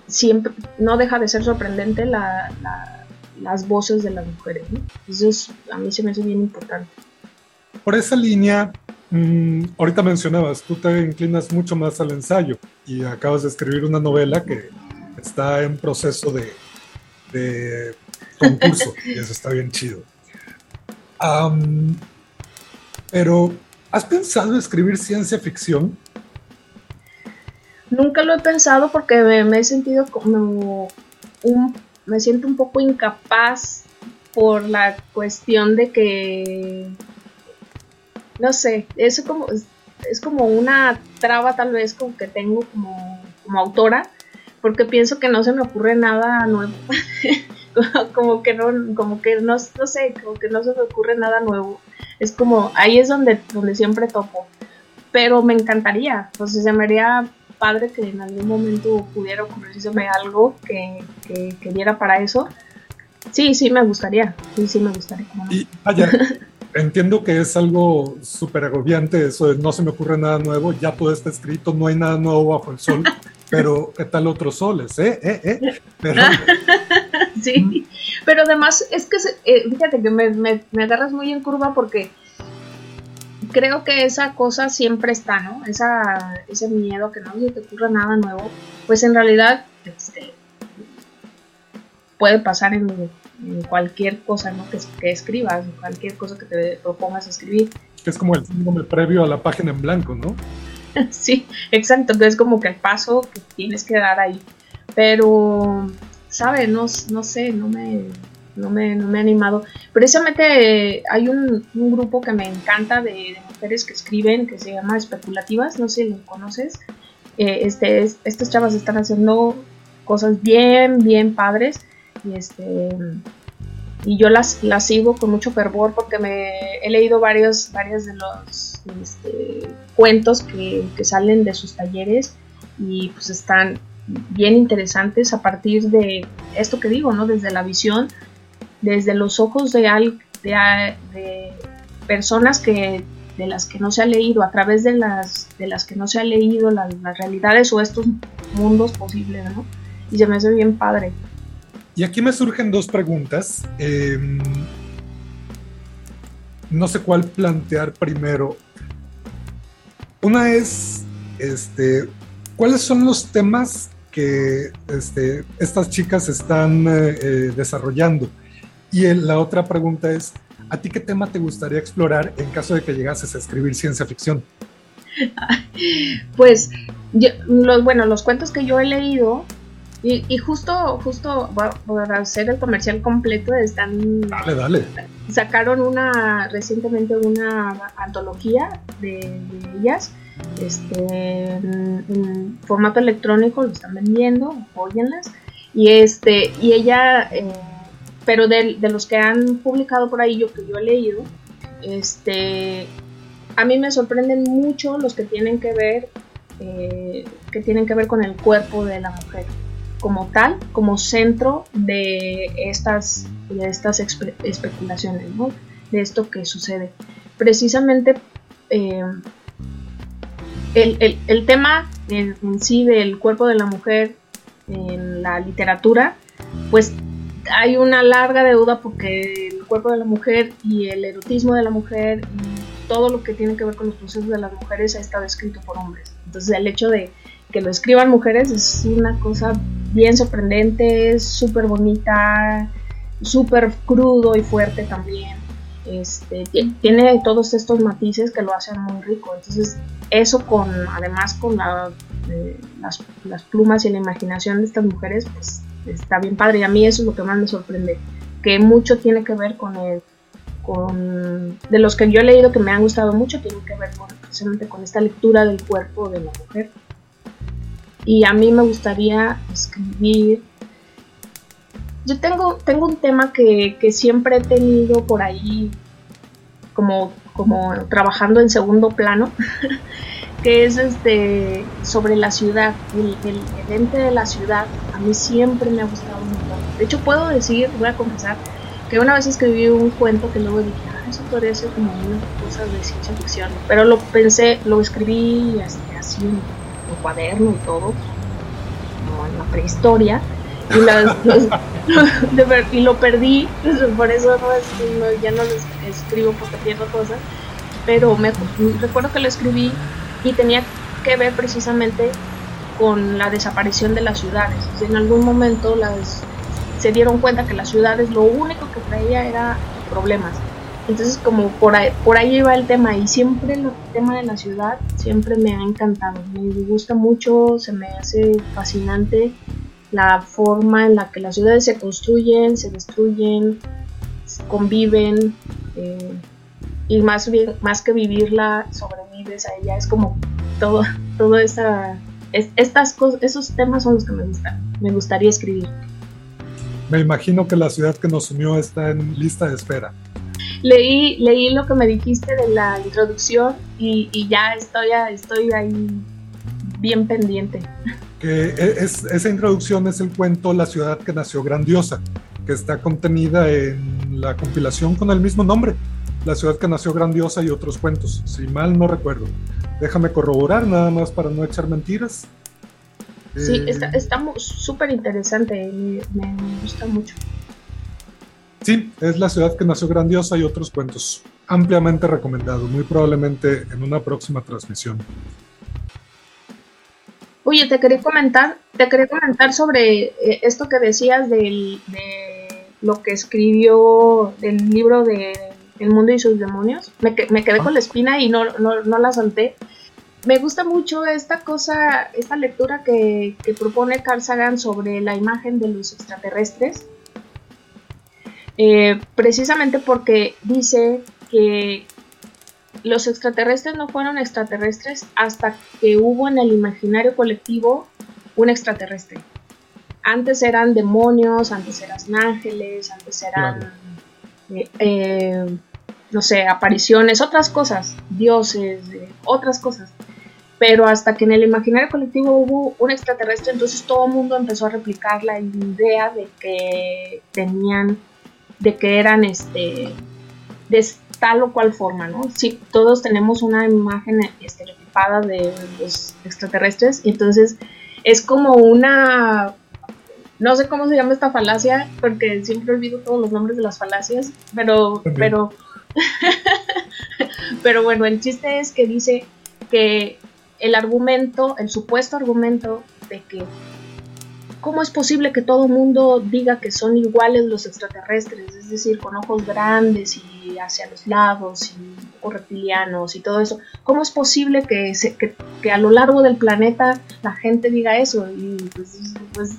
siempre no deja de ser sorprendente las voces de las mujeres eso a mí se me hace bien importante. Por esa línea Mm, ahorita mencionabas, tú te inclinas mucho más al ensayo y acabas de escribir una novela que está en proceso de, concurso y eso está bien chido. pero, ¿has pensado escribir ciencia ficción? Nunca lo he pensado porque me, he sentido como un, me siento un poco incapaz por la cuestión de que no sé, es como, es como una traba tal vez como que tengo como, como autora, porque pienso que no se me ocurre nada nuevo. como que no, como que no, no sé, como que no se me ocurre nada nuevo. Es como, ahí es donde, donde siempre topo. Pero me encantaría, pues se me haría padre que en algún momento pudiera ocurrirse algo que, que, diera para eso. Sí, sí me gustaría, sí, sí me gustaría. Y entiendo que es algo súper agobiante eso de no se me ocurre nada nuevo, ya todo está escrito, no hay nada nuevo bajo el sol, pero ¿qué tal otros soles? Eh? ¿Eh? ¿Eh? Pero... sí, pero además es que, eh, fíjate que me, me, me, agarras muy en curva porque creo que esa cosa siempre está, ¿no? Esa, ese miedo que no se te ocurra nada nuevo, pues en realidad este, puede pasar en cualquier cosa ¿no? que, que escribas, cualquier cosa que te propongas escribir. Es como el síndrome previo a la página en blanco, ¿no? sí, exacto, que es como que el paso que tienes que dar ahí. Pero, ¿sabes? No, no sé, no me, no me, no me he animado. Precisamente hay un, un grupo que me encanta de, mujeres que escriben que se llama Especulativas, no sé si lo conoces. Eh, este, estas chavas están haciendo cosas bien, bien padres. Y este y yo las, las sigo con mucho fervor porque me he leído varios, varios de los este, cuentos que, salen de sus talleres y pues están bien interesantes a partir de esto que digo, ¿no? Desde la visión, desde los ojos de, de, personas que de las que no se ha leído, a través de las, de las que no se ha leído las, las realidades o estos mundos posibles, ¿no? Y se me hace bien padre. Y aquí me surgen dos preguntas. Em, no sé cuál plantear primero. Una es, este, ¿cuáles son los temas que este, estas chicas están eh, eh, desarrollando? Y la otra pregunta es, ¿a ti qué tema te gustaría explorar en caso de que llegases a escribir ciencia ficción? Pues, bueno, los cuentos que yo he leído y, justo, justo para hacer el comercial completo están... Dale, dale. Sacaron una, recientemente una antología de, ellas, este, en, formato electrónico, lo están vendiendo, apóyenlas. Y, este, y ella, eh, pero de, de, los que han publicado por ahí, yo que yo he leído, este, a mí me sorprenden mucho los que tienen que ver, eh, que tienen que ver con el cuerpo de la mujer como tal, como centro de estas, de estas especulaciones, ¿no? de esto que sucede. Precisamente eh, el, el, tema en, en sí del cuerpo de la mujer en la literatura, pues hay una larga deuda porque el cuerpo de la mujer y el erotismo de la mujer y todo lo que tiene que ver con los procesos de las mujeres ha estado escrito por hombres. Entonces el hecho de que lo escriban mujeres es una cosa bien sorprendente, súper bonita, súper crudo y fuerte también. Este, tiene todos estos matices que lo hacen muy rico. Entonces eso con, además con la, eh, las, plumas y la imaginación de estas mujeres, pues está bien padre. Y a mí eso es lo que más me sorprende, que mucho tiene que ver con el, con, de los que yo he leído que me han gustado mucho, tiene que ver precisamente con esta lectura del cuerpo de la mujer. Y a mí me gustaría escribir. Yo tengo, tengo un tema que, que siempre he tenido por ahí como, como trabajando en segundo plano, que es este sobre la ciudad, el, el, ente de la ciudad. A mí siempre me ha gustado mucho. De hecho, puedo decir, voy a confesar, que una vez escribí un cuento que luego dije, ah, eso podría ser como una cosa de ciencia ficción. Pero lo pensé, lo escribí este, así cuaderno y todo, como en la prehistoria. Y, las, los, y lo perdí, por eso no, ya no lo escribo porque pierdo cosas. Pero me recuerdo que lo escribí y tenía que ver precisamente con la desaparición de las ciudades. En algún momento las, se dieron cuenta que las ciudades lo único que traía era problemas. Entonces como por ahí, por ahí iba el tema y siempre el tema de la ciudad siempre me ha encantado, me gusta mucho, se me hace fascinante la forma en la que las ciudades se construyen, se destruyen, conviven eh, y más bien más que vivirla sobrevives a ella. Es como todo todo esa estas cosas esos temas son los que me gustan me gustaría escribir. Me imagino que la ciudad que nos unió está en lista de espera leí leí lo que me dijiste de la introducción y, y ya estoy estoy ahí bien pendiente que e, es, esa introducción es el cuento La ciudad que nació grandiosa que está contenida en la compilación con el mismo nombre la ciudad que nació grandiosa y otros cuentos, si mal no recuerdo. Déjame corroborar nada más para no echar mentiras. Sí, eh, está súper interesante, me, me, gusta mucho. Sí, es la ciudad que nació grandiosa y otros cuentos. Ampliamente recomendado, muy probablemente en una próxima transmisión. Oye, te quería comentar, te quería comentar sobre eh, esto que decías del, de lo que escribió del libro de el mundo y sus demonios. Me, me quedé con la espina y no, no, no, la solté. Me gusta mucho esta cosa, esta lectura que, que propone Carl Sagan sobre la imagen de los extraterrestres. Eh, precisamente porque dice que los extraterrestres no fueron extraterrestres hasta que hubo en el imaginario colectivo un extraterrestre. Antes eran demonios, antes eran ángeles, antes eran eh, eh, no sé, apariciones, otras cosas, dioses, otras cosas. Pero hasta que en el imaginario colectivo hubo un extraterrestre, entonces todo el mundo empezó a replicar la idea de que tenían, de que eran este, de tal o cual forma, ¿no? Sí, todos tenemos una imagen estereotipada de los extraterrestres, y entonces es como una no sé cómo se llama esta falacia, porque siempre olvido todos los nombres de las falacias, pero, pero Pero bueno, el chiste es que dice que el argumento, el supuesto argumento de que ¿cómo es posible que todo mundo diga que son iguales los extraterrestres? Es decir, con ojos grandes y hacia los lados y reptilianos y todo eso. ¿Cómo es posible que, que, a lo largo del planeta la gente diga eso? Y pues, pues,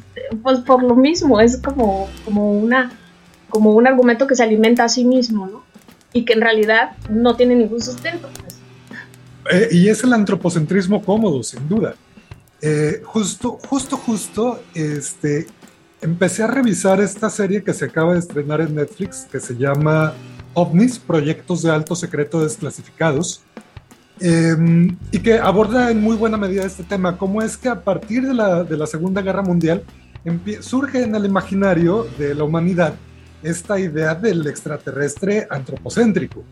pues, por lo mismo, es como, como, una, como un argumento que se alimenta a sí mismo, ¿no? y que en realidad no tiene ningún sustento. Pues. Eh, y es el antropocentrismo cómodo, sin duda. Eh, justo, justo, justo, este, empecé a revisar esta serie que se acaba de estrenar en Netflix, que se llama OVNIs, Proyectos de Alto Secreto Desclasificados, em, y que aborda en muy buena medida este tema, cómo es que a partir de la, de la Segunda Guerra Mundial surge en el imaginario de la humanidad esta idea del extraterrestre antropocéntrico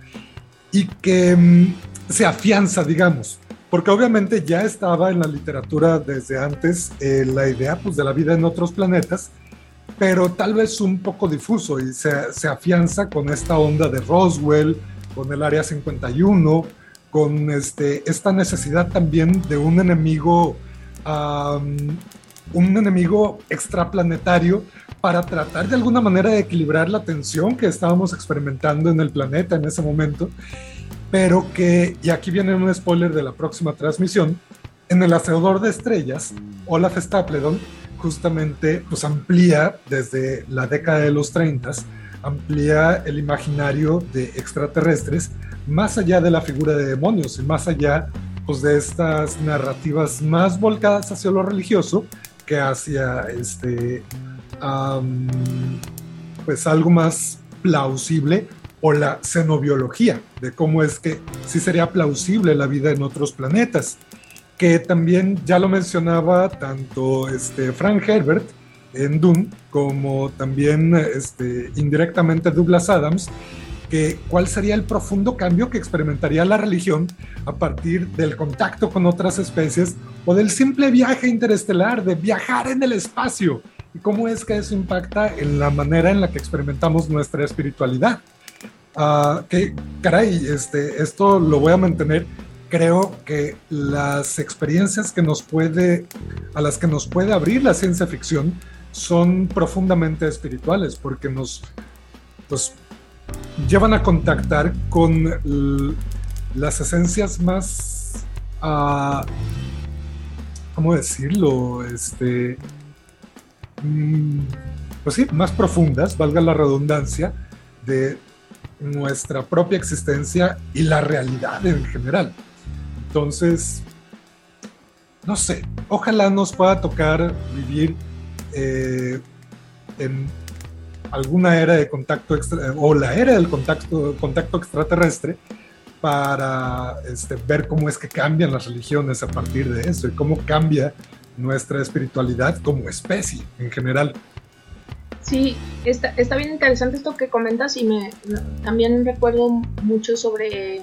y que em, se afianza, digamos, porque obviamente ya estaba en la literatura desde antes eh, la idea pues, de la vida en otros planetas, pero tal vez un poco difuso y se, se, afianza con esta onda de Roswell, con el Área 51, con este, esta necesidad también de un enemigo, un enemigo extraplanetario para tratar de alguna manera de equilibrar la tensión que estábamos experimentando en el planeta en ese momento pero que, y aquí viene un spoiler de la próxima transmisión, en el hacedor de estrellas, Olaf Stapledon justamente pues amplía desde la década de los 30, amplía el imaginario de extraterrestres más allá de la figura de demonios y más allá pues, de estas narrativas más volcadas hacia lo religioso que hacia este, pues algo más plausible o la xenobiología, de cómo es que sí sería plausible la vida en otros planetas, que también ya lo mencionaba tanto este Frank Herbert en Dune como también este, indirectamente Douglas Adams, que cuál sería el profundo cambio que experimentaría la religión a partir del contacto con otras especies o del simple viaje interestelar, de viajar en el espacio, y cómo es que eso impacta en la manera en la que experimentamos nuestra espiritualidad. Ah, que caray, este, esto lo voy a mantener. Creo que las experiencias que nos puede, a las que nos puede abrir la ciencia ficción son profundamente espirituales porque nos pues, llevan a contactar con las esencias más, uh, ¿cómo decirlo? Este, mm, pues sí, más profundas, valga la redundancia, de, nuestra propia existencia y la realidad en general. Entonces, no sé, ojalá nos pueda tocar vivir eh, en alguna era de contacto extra, o la era del contacto, contacto extraterrestre para este, ver cómo es que cambian las religiones a partir de eso y cómo cambia nuestra espiritualidad como especie en general. Sí, está, está bien interesante esto que comentas y me también recuerdo mucho sobre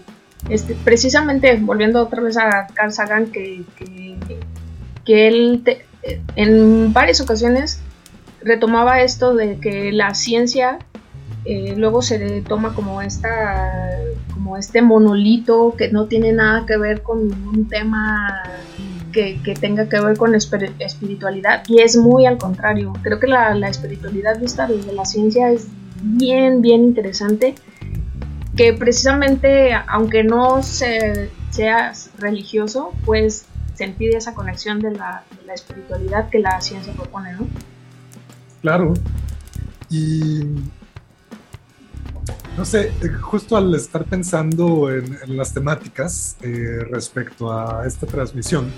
este, precisamente volviendo otra vez a Carl Sagan que, que, él en varias ocasiones retomaba esto de que la ciencia eh, luego se toma como esta como este monolito que no tiene nada que ver con ningún tema que, tenga que ver con espiritualidad y es muy al contrario. Creo que la, espiritualidad vista desde la ciencia es bien, bien interesante, que precisamente aunque no se, seas religioso, pues sentir esa conexión de la, espiritualidad que la ciencia propone, ¿no? Claro. Y no sé, justo al estar pensando en, las temáticas eh, respecto a esta transmisión,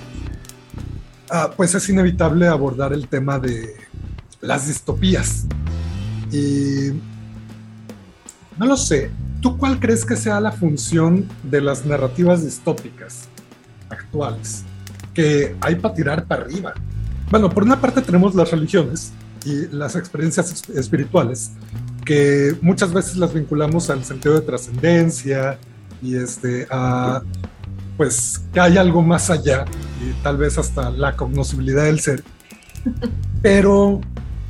Ah, pues es inevitable abordar el tema de las distopías. Y no lo sé, ¿tú cuál crees que sea la función de las narrativas distópicas actuales? Que hay para tirar para arriba. Bueno, por una parte tenemos las religiones y las experiencias espirituales, que muchas veces las vinculamos al sentido de trascendencia y este, a pues que hay algo más allá y tal vez hasta la cognoscibilidad del ser. Pero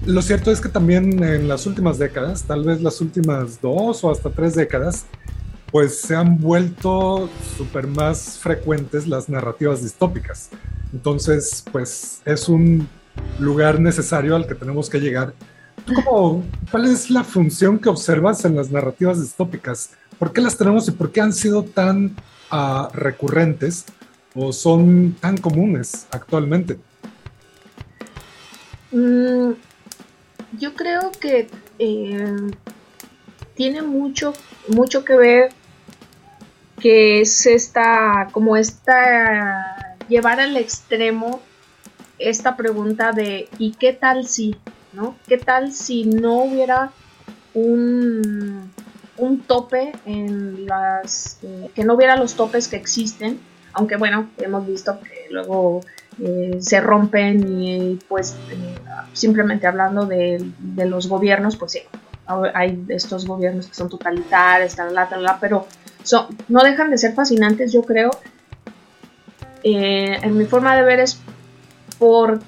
lo cierto es que también en las últimas décadas, tal vez las últimas dos o hasta tres décadas, pues se han vuelto súper más frecuentes las narrativas distópicas. Entonces, pues es un lugar necesario al que tenemos que llegar. ¿Tú cuál es la función que observas en las narrativas distópicas? ¿Por qué las tenemos y por qué han sido tan recurrentes o son tan comunes actualmente? Mm, yo creo que eh, tiene mucho, mucho que ver que es esta, como esta, llevar al extremo esta pregunta de ¿y qué tal si? ¿No? ¿Qué tal si no hubiera un, un tope en las... Eh, que no hubiera los topes que existen? Aunque bueno, hemos visto que luego eh, se rompen y pues eh, simplemente hablando de, de, los gobiernos, pues sí, hay estos gobiernos que son totalitarios, tal, tal, tal, pero son, no dejan de ser fascinantes, yo creo. en mi forma de ver es porque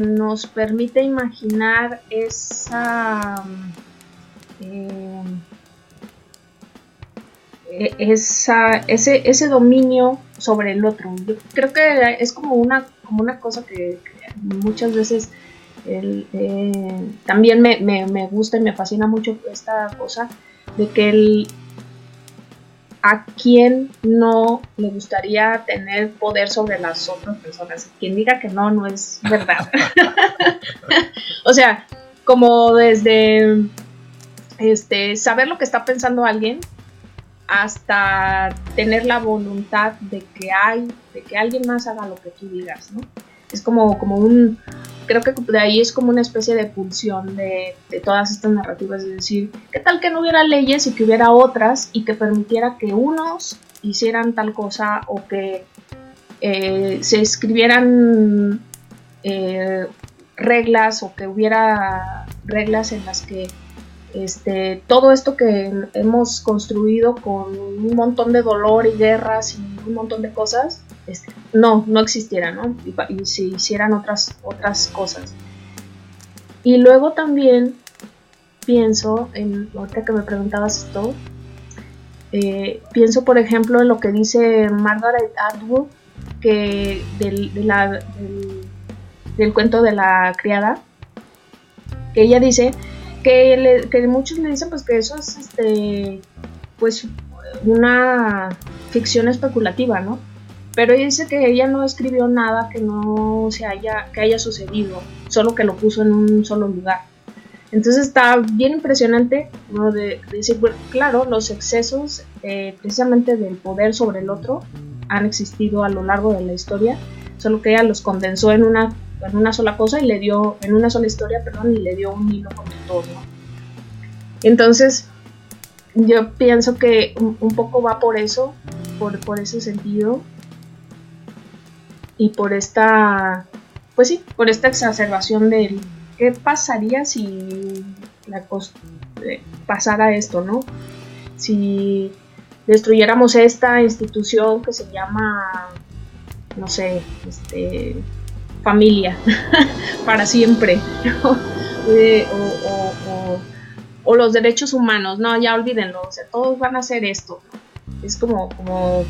nos permite imaginar esa eh, esa, ese, ese dominio sobre el otro. Yo creo que es como una, como una cosa que, muchas veces eh, también me, me, me, gusta y me fascina mucho esta cosa de que el, a quién no le gustaría tener poder sobre las otras personas. Quien diga que no, no es verdad. o sea, como desde este, saber lo que está pensando alguien hasta tener la voluntad de que hay, de que alguien más haga lo que tú digas, ¿no? Es como, como un, creo que de ahí es como una especie de pulsión de, todas estas narrativas, es decir, ¿qué tal que no hubiera leyes y que hubiera otras y que permitiera que unos hicieran tal cosa o que eh, se escribieran eh, reglas o que hubiera reglas en las que este, todo esto que hemos construido con un montón de dolor y guerras y un montón de cosas, este, no, no existiera, ¿no? Y, se hicieran otras, otras cosas. Y luego también pienso, en, ahorita que me preguntabas esto, eh, pienso por ejemplo en lo que dice Margaret Atwood, que del, del, cuento de la criada, que ella dice que, que muchos le dicen pues que eso es este pues una ficción especulativa, ¿no? Pero dice que ella no escribió nada que no se haya, que haya sucedido, solo que lo puso en un solo lugar. Entonces está bien impresionante ¿no? de, decir, claro, los excesos eh, precisamente del poder sobre el otro han existido a lo largo de la historia, solo que ella los condensó en una, en una sola cosa y le dio, en una sola historia, perdón, y le dio un hilo conductor, ¿no? Entonces, yo pienso que un, un poco va por eso, por, por ese sentido, y por esta, pues sí, por esta exacerbación de qué pasaría si eh, pasara esto, ¿no? Si destruyéramos esta institución que se llama, no sé, este, familia para siempre, eh, o, o, los derechos humanos, no, ya olvídenlo, o sea, todos van a hacer esto, es como, como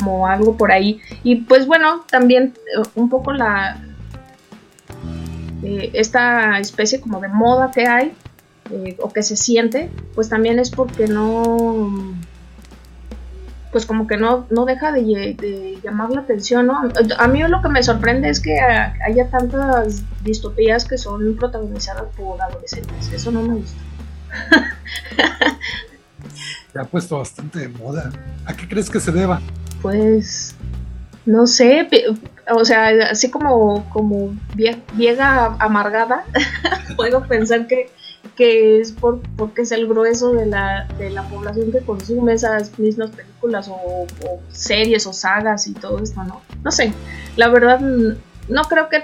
como algo por ahí. Y pues bueno, también eh, un poco la eh, esta especie como de moda que hay eh, o que se siente, pues también es porque no pues como que no, no deja de, llamar la atención, ¿no? A mí lo que me sorprende es que haya tantas distopías que son protagonizadas por adolescentes. Eso no me gusta. Se ha puesto bastante de moda. ¿A qué crees que se deba? Pues, no sé, o sea, así como, como vieja amargada, puedo pensar que, que es por, porque es el grueso de la, de la población que consume esas mismas películas o, series o sagas y todo esto, ¿no? No sé, la verdad no creo que,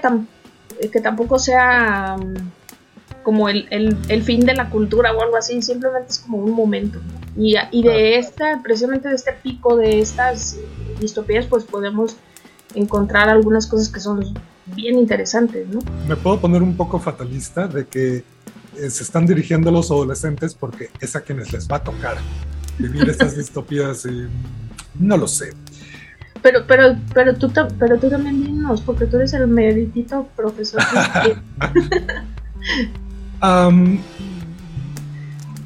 que tampoco sea como el, el, fin de la cultura o algo así, simplemente es como un momento. Y, y de esta, precisamente de este pico de estas distopías, pues podemos encontrar algunas cosas que son bien interesantes, ¿no? Me puedo poner un poco fatalista de que eh, se están dirigiendo a los adolescentes porque es a quienes les va a tocar vivir estas distopías y no lo sé. Pero, pero, pero tú, pero tú también dinos, porque tú eres el meritito profesor.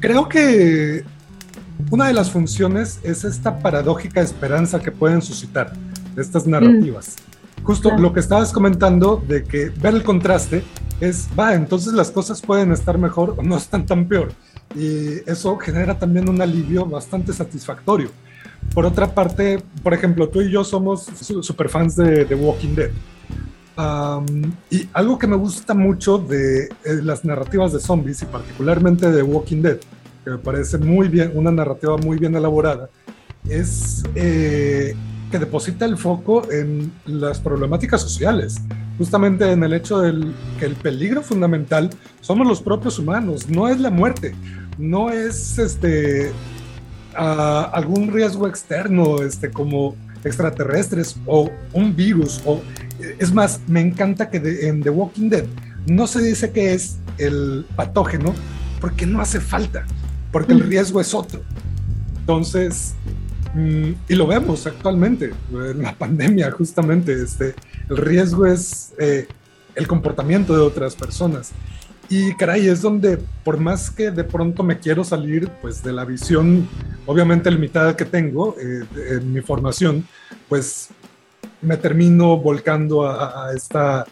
creo que una de las funciones es esta paradójica esperanza que pueden suscitar estas narrativas. Mm. Justo lo que estabas comentando de que ver el contraste es, va, entonces las cosas pueden estar mejor o no están tan peor. Y eso genera también un alivio bastante satisfactorio. Por otra parte, por ejemplo, tú y yo somos super fans de, The Walking Dead. Y algo que me gusta mucho de eh, las narrativas de zombies y particularmente de Walking Dead, que me parece muy bien, una narrativa muy bien elaborada, es eh, que deposita el foco en las problemáticas sociales, justamente en el hecho de que el peligro fundamental somos los propios humanos, no es la muerte, no es este, algún riesgo externo, este, como extraterrestres o un virus. Es más, me encanta que en The Walking Dead no se dice que es el patógeno porque no hace falta, porque el riesgo es otro. Entonces, mm, y lo vemos actualmente en la pandemia, justamente, este, el riesgo es eh, el comportamiento de otras personas. Y caray, es donde por más que de pronto me quiero salir pues de la visión obviamente limitada que tengo eh, en mi formación, pues me termino volcando a, esta,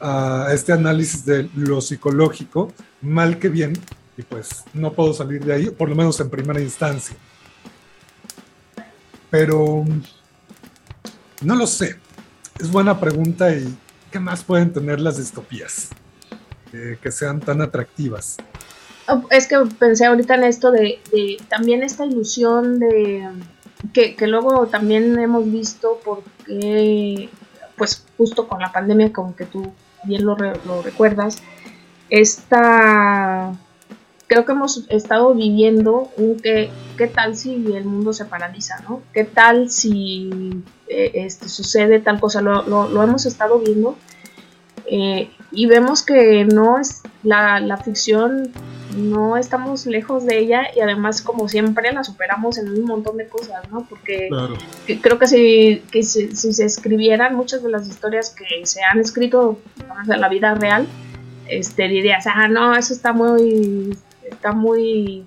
a este análisis de lo psicológico, mal que bien, y pues no puedo salir de ahí, por lo menos en primera instancia. Pero no lo sé, es buena pregunta y ¿qué más pueden tener las distopías? que sean tan atractivas. Oh, es que pensé ahorita en esto de, también esta ilusión de que, luego también hemos visto porque pues justo con la pandemia como que tú bien lo, lo recuerdas esta creo que hemos estado viviendo un que qué tal si el mundo se paraliza no qué tal si eh, este sucede tal cosa lo, lo hemos estado viendo eh, y vemos que no es la, la, ficción, no estamos lejos de ella y además como siempre la superamos en un montón de cosas, ¿no? Porque creo que, si, que si, se escribieran muchas de las historias que se han escrito en la vida real, este, dirías, ah, no, eso está muy, está muy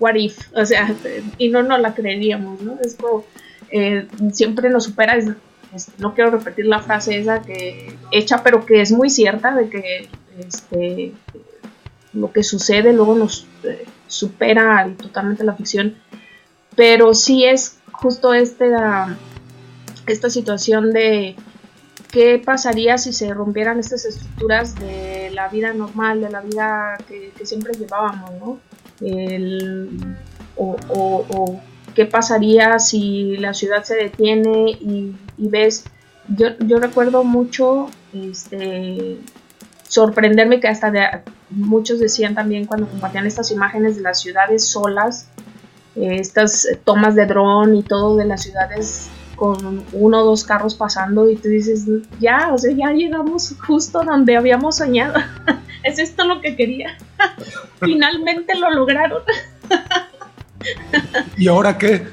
what if, o sea, y no nos la creeríamos, ¿no? Es como, eh, siempre nos supera, no quiero repetir la frase esa que hecha, pero que es muy cierta de que este, lo que sucede luego nos eh, supera totalmente la ficción, pero sí es justo este, esta situación de qué pasaría si se rompieran estas estructuras de la vida normal, de la vida que, siempre llevábamos, ¿no? o qué pasaría si la ciudad se detiene y, ves, yo, yo, recuerdo mucho este, sorprenderme que hasta de, muchos decían también cuando compartían estas imágenes de las ciudades solas, eh, estas tomas de dron y todo de las ciudades con uno o dos carros pasando y tú dices, ya, o sea, ya llegamos justo donde habíamos soñado. es esto lo que quería. Finalmente lo lograron. ¿Y ahora qué?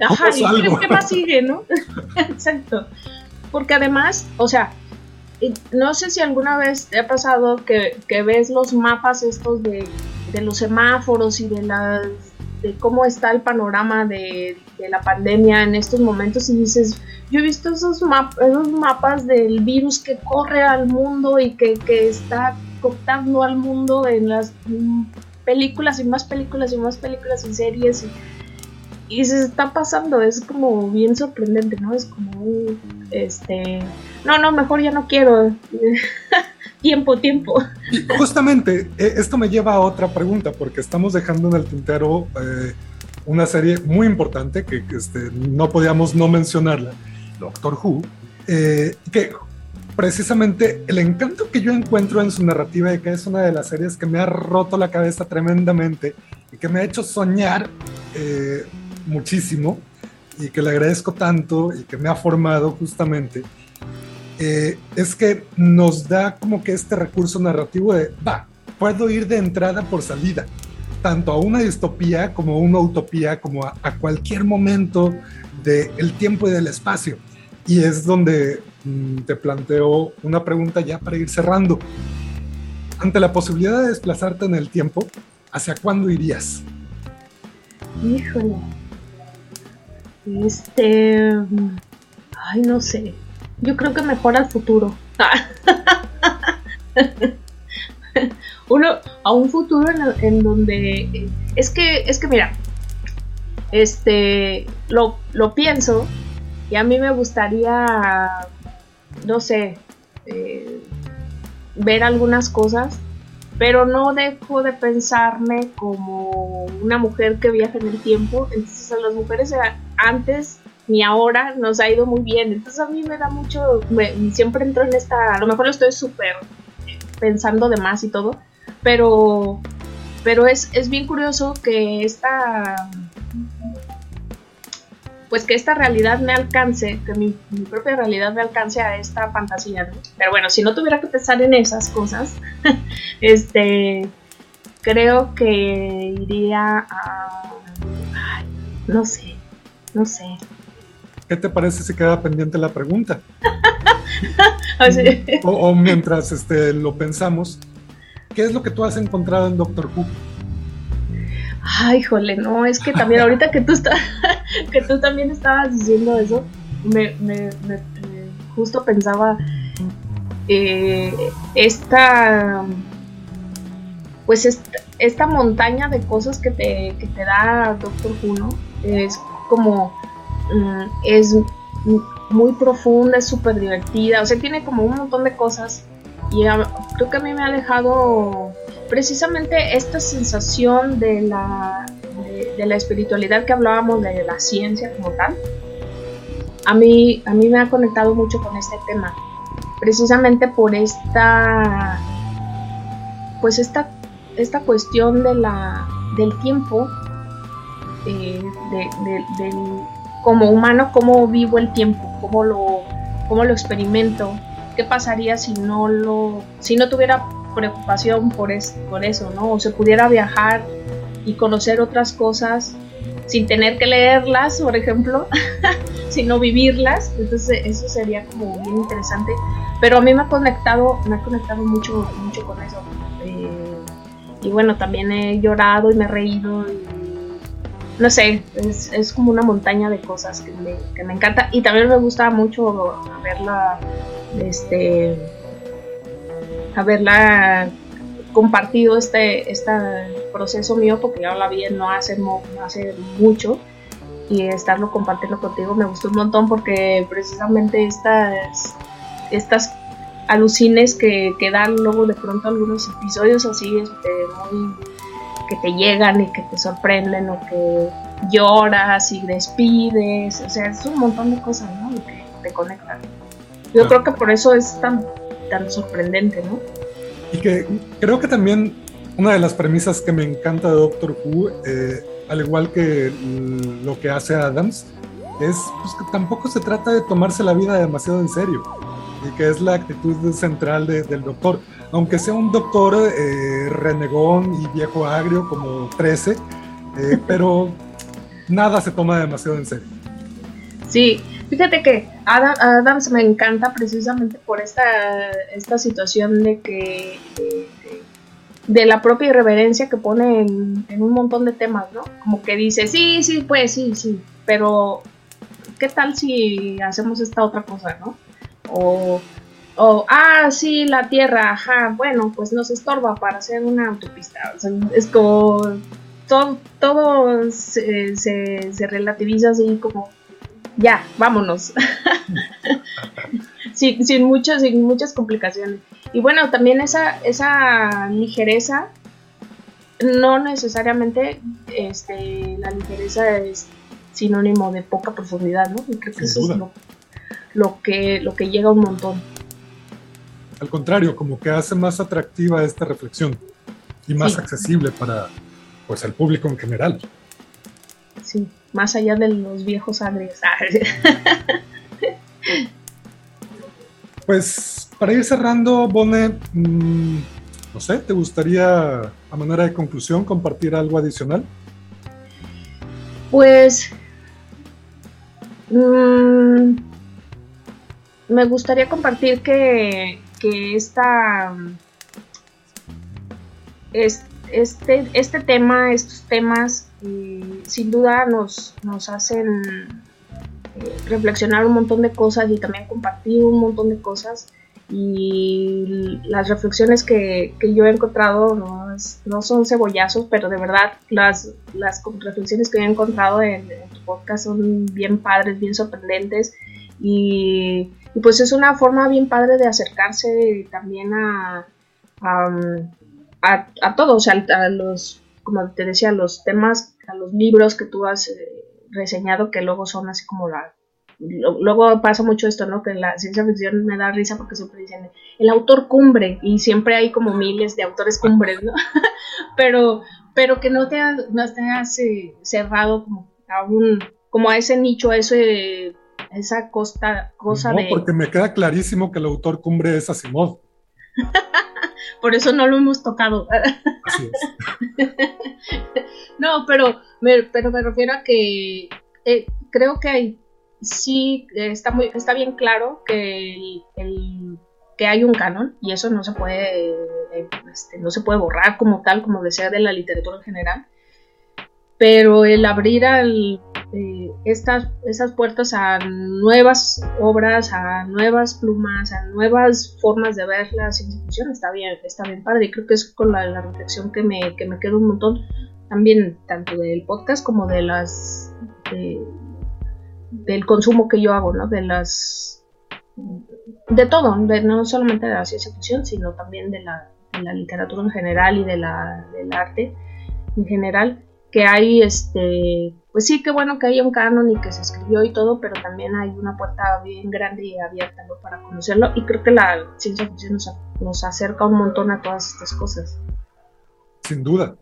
Ajá, ¿y qué más sigue, no? Exacto. Porque además, o sea, no sé si alguna vez te ha pasado que, ves los mapas estos de, los semáforos y de las de cómo está el panorama de, la pandemia en estos momentos y dices, yo he visto esos, esos mapas del virus que corre al mundo y que, que está cooptando al mundo en las películas y más películas y más películas y series y, se está pasando, es como bien sorprendente, ¿no? Es como, este, no, no, mejor ya no quiero. tiempo, tiempo. justamente, e, esto me lleva a otra pregunta, porque estamos dejando en el tintero eh, una serie muy importante que, este, no podíamos no mencionarla, Doctor Who, eh, que precisamente el encanto que yo encuentro en su narrativa de que es una de las series que me ha roto la cabeza tremendamente y que me ha hecho soñar eh, muchísimo y que le agradezco tanto y que me ha formado justamente, eh, es que nos da como que este recurso narrativo de, va, puedo ir de entrada por salida, tanto a una distopía como a una utopía, como a, a cualquier momento del tiempo y del espacio. Y es donde te planteo una pregunta ya para ir cerrando. Ante la posibilidad de desplazarte en el tiempo, ¿hacia cuándo irías? Híjole. Este. Ay, no sé. Yo creo que mejor al futuro. Uno, a un futuro en, donde. Es que, es que mira. Este. Lo, lo pienso. Y a mí me gustaría no sé, eh, ver algunas cosas, pero no dejo de pensarme como una mujer que viaja en el tiempo. Entonces a las mujeres antes ni ahora nos ha ido muy bien. Entonces a mí me da mucho, siempre entro en esta, a lo mejor lo estoy súper pensando de más y todo, pero, pero es, es bien curioso que esta pues que esta realidad me alcance, que mi, propia realidad me alcance a esta fantasía. Pero bueno, si no tuviera que pensar en esas cosas, este, creo que iría a... no sé, no sé. ¿Qué te parece si queda pendiente la pregunta? o, mientras este, lo pensamos, ¿qué es lo que tú has encontrado en Doctor Who? Ay, jole, no, es que también ahorita que tú estás, que tú también estabas diciendo eso, me, me, justo pensaba eh, esta, pues esta, montaña de cosas que te, que te da Doctor Who, Es como, mm, es muy profunda, es súper divertida, o sea, tiene como un montón de cosas y creo que a mí me ha dejado precisamente esta sensación de la, de, la espiritualidad que hablábamos, de la ciencia como tal, a mí, a mí me ha conectado mucho con este tema, precisamente por esta, pues esta, esta cuestión de la, del tiempo, eh, de, como humano, cómo vivo el tiempo, cómo lo, cómo lo experimento, qué pasaría si no lo, si no tuviera preocupación por, por eso, ¿no? O se pudiera viajar y conocer otras cosas sin tener que leerlas, por ejemplo, sino vivirlas. Entonces eso sería como bien interesante. Pero a mí me ha conectado, me ha conectado mucho, mucho con eso. Eh, y bueno, también he llorado y me he reído. no sé, es, es, como una montaña de cosas que me, que me encanta. Y también me gusta mucho verla, este haberla compartido este, este proceso mío, porque ya la vi no hace, no hace mucho, y estarlo compartiendo contigo me gustó un montón porque precisamente estas, estas alucines que, que dan luego de pronto algunos episodios así este, que te llegan y que te sorprenden o que lloras y despides, o sea, es un montón de cosas ¿no? que te conectan. Yo creo que por eso es tan tan sorprendente, ¿no? Y que creo que también una de las premisas que me encanta de Doctor Who, eh, al igual que lo que hace Adams, es pues, que tampoco se trata de tomarse la vida demasiado en serio, y que es la actitud central del doctor. Aunque sea un doctor eh, renegón y viejo agrio como 13, eh, pero nada se toma demasiado en serio. Sí, Fíjate que Adam, Adams me encanta precisamente por esta, esta situación de que de, la propia irreverencia que pone en, un montón de temas, ¿no? Como que dice, sí, sí, pues sí, sí, pero ¿qué tal si hacemos esta otra cosa, ¿no? O, o ah, sí, la Tierra, ajá, bueno, pues nos estorba para hacer una autopista. es como todo, todo se, se relativiza así como ya, vámonos. sin, sin, sin muchas complicaciones. Y bueno, también esa, esa ligereza, no necesariamente este, la ligereza es sinónimo de poca profundidad, ¿no? Y creo que eso es lo, que, lo que llega un montón. Al contrario, como que hace más atractiva esta reflexión y más accesible para pues el público en general. Más allá de los viejos agrios. pues para ir cerrando, Bone, mm, no sé, ¿te gustaría a manera de conclusión compartir algo adicional? Pues mm, me gustaría compartir que, que esta, este, este tema, estos temas sin duda nos, nos hacen eh, reflexionar un montón de cosas y también compartir un montón de cosas. Y las reflexiones que, yo he encontrado no, son cebollazos, pero de verdad las, las reflexiones que he encontrado en, tu podcast son bien padres, bien sorprendentes Y, pues es una forma bien padre de acercarse también a, a, a, todos, a, a, los, como te decía, los temas, a los libros que tú has eh, reseñado que luego son así como la luego pasa mucho esto, ¿no? Que la ciencia ficción me da risa porque siempre dicen el autor cumbre y siempre hay como miles de autores cumbres, ¿no? pero, pero que no te, no te cerrado como a un, como a ese nicho, a ese, esa costa, cosa no, de... porque me queda clarísimo que el autor cumbre es Asimov. Por eso no lo hemos tocado. Así es. no, pero me, pero me refiero a que eh, creo que hay sí está muy está bien claro que el, que hay un canon y eso no se puede eh, este, no se puede borrar como tal como desea de la literatura en general pero el abrir eh, estas esas puertas a nuevas obras a nuevas plumas a nuevas formas de ver la ciencia ficción está bien está bien padre y creo que es con la, reflexión que me, que me queda un montón también tanto del podcast como de las del consumo que yo hago, ¿no? De las de todo, no solamente de la ciencia ficción, sino también de la, literatura en general y de la, del arte en general, que hay este, pues sí, qué bueno que haya un canon y que se escribió y todo, pero también hay una puerta bien grande y abierta para conocerlo y creo que la ciencia ficción nos, nos acerca un montón a todas estas cosas. Sin duda,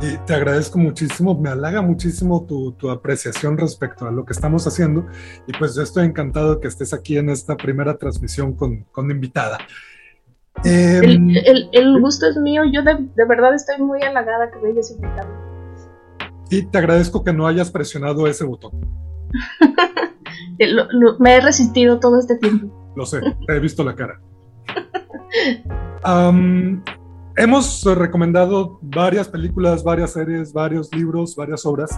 y te agradezco muchísimo, me halaga muchísimo tu, tu, apreciación respecto a lo que estamos haciendo y pues yo estoy encantado de que estés aquí en esta primera transmisión con, con invitada. Em, el, el, gusto es mío, yo de, de, verdad estoy muy halagada que me hayas invitado. Y te agradezco que no hayas presionado ese botón. me he resistido todo este tiempo. Lo sé, te he visto la cara. Um, hemos recomendado varias películas, varias series, varios libros, varias obras.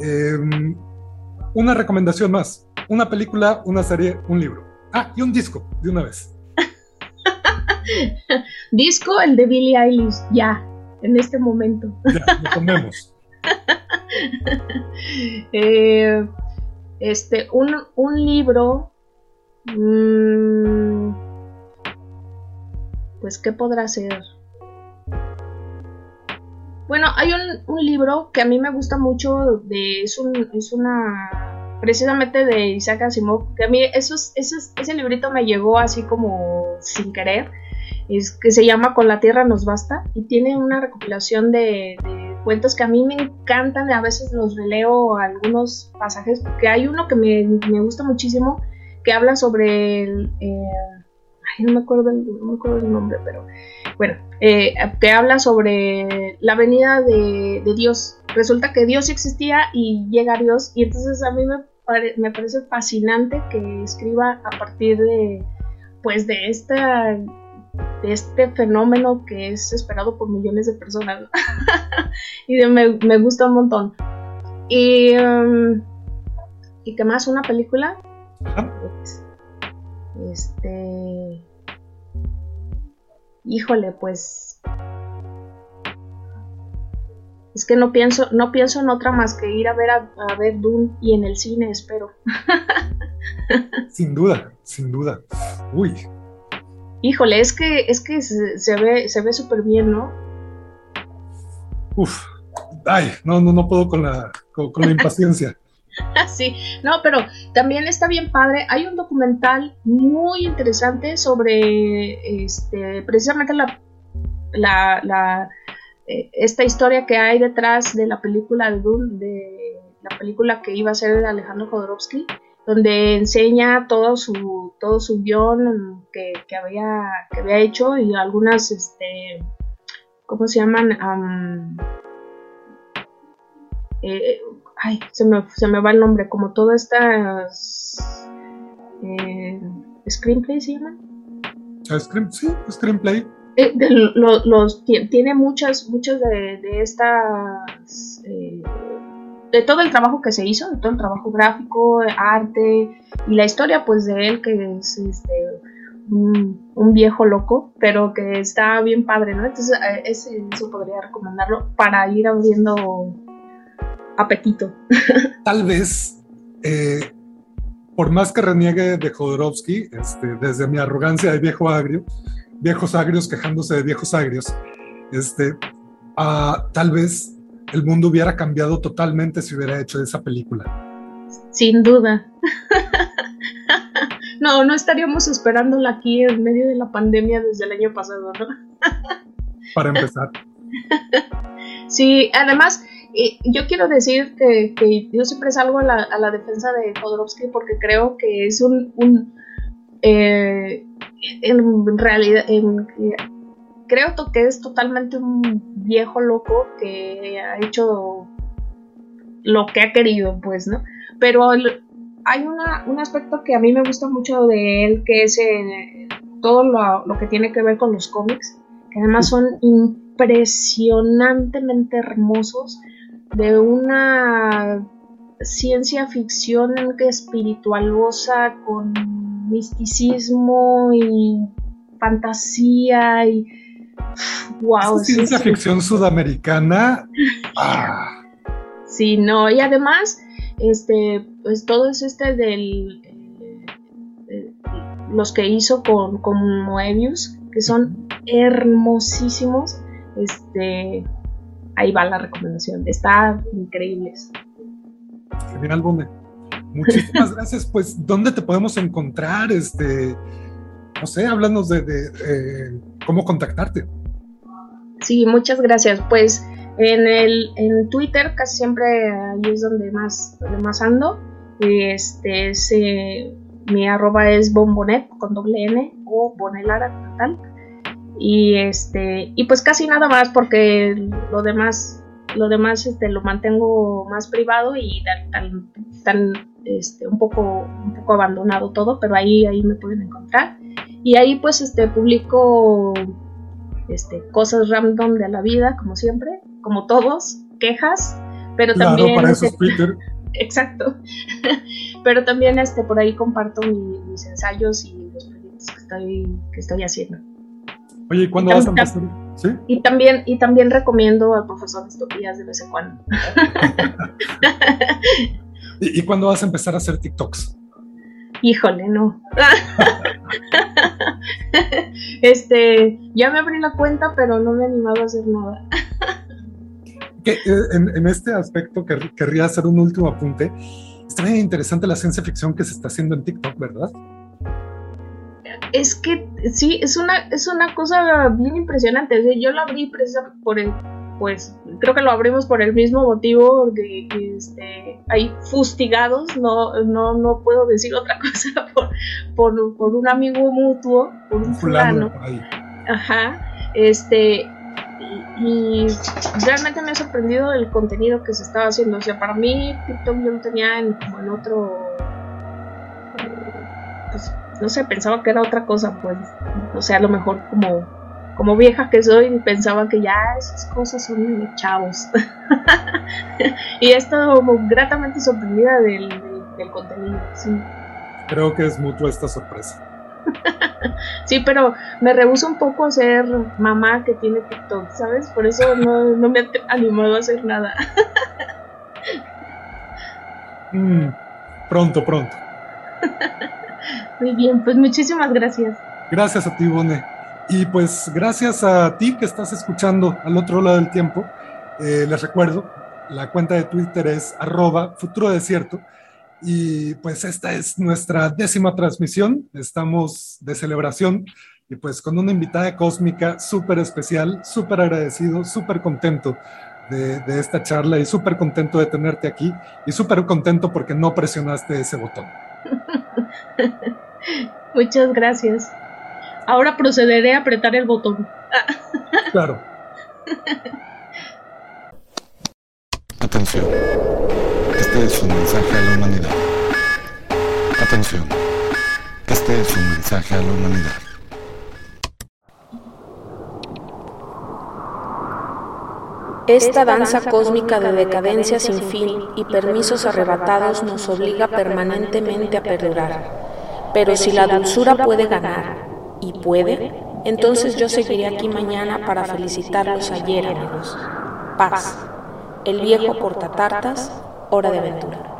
Em, una recomendación más, una película, una serie, un libro. Ah, y un disco, de una vez. disco, el de Billie Eilish, ya, en este momento. ya, lo tomemos. Eh, este, un, un libro. Mmm, pues, ¿qué podrá ser? Bueno, hay un, libro que a mí me gusta mucho, de, es, un, es una, precisamente de Isaac Asimov, que a mí eso, ese librito me llegó así como sin querer, es que se llama Con la Tierra nos basta y tiene una recopilación de, cuentos que a mí me encantan, a veces los releo algunos pasajes, porque hay uno que me, gusta muchísimo, que habla sobre el... Eh, no me acuerdo el, no me acuerdo el nombre, pero bueno, eh, que habla sobre la venida de, Dios. Resulta que Dios existía y llega Dios, y entonces a mí me, me parece fascinante que escriba a partir de, pues, de esta de este fenómeno que es esperado por millones de personas y me, me, gusta un montón y um, y qué más una película este. Híjole, pues. Es que no pienso, no pienso en otra más que ir a ver a, ver Dune y en el cine, espero. sin duda, sin duda. Uy. Híjole, es que, es que se, ve, se ve súper bien, ¿no? Uf. Ay, no, no, no puedo con la, con la impaciencia. sí, no, pero también está bien padre. Hay un documental muy interesante sobre este, precisamente la, la, eh, esta historia que hay detrás de la película de Dune, de la película que iba a ser de Alejandro Jodorowsky, donde enseña todo su, todo su guion que, había, que había hecho y algunas, este, ¿cómo se llaman? eh, ay, se me, se me va el nombre, como todas estas eh, screenplay se llaman. Ah, sí, screenplay. Eh, los, tiene muchas, muchas de, estas eh, de todo el trabajo que se hizo, de todo el trabajo gráfico, arte y la historia pues de él que es este un, viejo loco, pero que está bien padre, ¿no? Entonces ese, eso podría recomendarlo para ir abriendo apetito. Tal vez, eh, por más que reniegue de Jodorowsky, este, desde mi arrogancia de viejo agrio, viejos agrios quejándose de viejos agrios, este, ah, tal vez el mundo hubiera cambiado totalmente si hubiera hecho esa película. Sin duda. no, no estaríamos esperándola aquí en medio de la pandemia desde el año pasado, ¿no? Para empezar. sí, además, yo quiero decir que, yo siempre salgo a la, defensa de Jodorowsky porque creo que es un, eh, en realidad, creo que es totalmente un viejo loco que ha hecho lo que ha querido, pues, ¿no? Pero hay un aspecto que a mí me gusta mucho de él, que es eh, todo lo, lo, que tiene que ver con los cómics, que además son impresionantemente hermosos de una ciencia ficción espiritualosa con misticismo y fantasía y wow ciencia ficción sudamericana ah. sí no y además este pues todo es este del eh, los que hizo con, con Moebius que son hermosísimos este ahí va la recomendación. Está increíbles. Genial, Bonde. Muchísimas gracias. Pues, ¿dónde te podemos encontrar? Este, no sé, háblanos de, eh, cómo contactarte. Sí, muchas gracias. Pues en el en Twitter casi siempre ahí es donde más, donde más ando. Este es, mi arroba es bombonet con doble N o bonelara tal y este y pues casi nada más porque lo demás lo demás este lo mantengo más privado y tan, tan, este, un poco un poco abandonado todo pero ahí ahí me pueden encontrar y ahí pues este publico este cosas random de la vida como siempre como todos quejas pero también para eso Twitter. exacto pero también este por ahí comparto mis ensayos y los proyectos que estoy que estoy haciendo Oye, ¿y cuándo vas a empezar? ¿Sí? Y también, y también recomiendo al profesor Distopías de vez en cuando. ¿Y, ¿Y cuándo vas a empezar a hacer TikToks? Híjole, no. este, ya me abrí la cuenta, pero no me he animado a hacer nada. que, eh, en, en, este aspecto querría hacer un último apunte. Está bien interesante la ciencia ficción que se está haciendo en TikTok, ¿verdad? es que sí, es una, es una cosa bien impresionante. yo lo abrí precisamente por el, pues creo que lo abrimos por el mismo motivo de que este, hay fustigados, no, no, no puedo decir otra cosa, por, por, un amigo mutuo, por un fulano. Ajá, este, y, realmente me ha sorprendido el contenido que se estaba haciendo. O sea, para mí TikTok yo lo tenía en, como en otro, pues, no sé, pensaba que era otra cosa, pues, o sea, a lo mejor como, como vieja que soy, pensaba que ya esas cosas son de chavos. y he estado gratamente sorprendida del, contenido, sí. Creo que es mutua esta sorpresa. sí, pero me rehuso un poco a ser mamá que tiene TikTok, ¿sabes? Por eso no, no me he animado a hacer nada. Mm, pronto, pronto. Muy bien, pues muchísimas gracias. Gracias a ti, Bone. Y pues gracias a ti que estás escuchando al otro lado del tiempo. Eh, les recuerdo, la cuenta de Twitter es arroba futuro desierto. Y pues esta es nuestra décima transmisión. Estamos de celebración y pues con una invitada cósmica súper especial, súper agradecido, súper contento de, de, esta charla y súper contento de tenerte aquí y súper contento porque no presionaste ese botón. Muchas gracias. Ahora procederé a apretar el botón. Claro. Atención. Este es un mensaje a la humanidad. Atención. Este es un mensaje a la humanidad. Esta danza cósmica de decadencia sin fin y permisos arrebatados nos obliga permanentemente a perdurar. Pero si la dulzura puede ganar, y puede, entonces yo seguiré aquí mañana para felicitarlos ayer, amigos. Paz. El viejo portatartas, hora de aventura.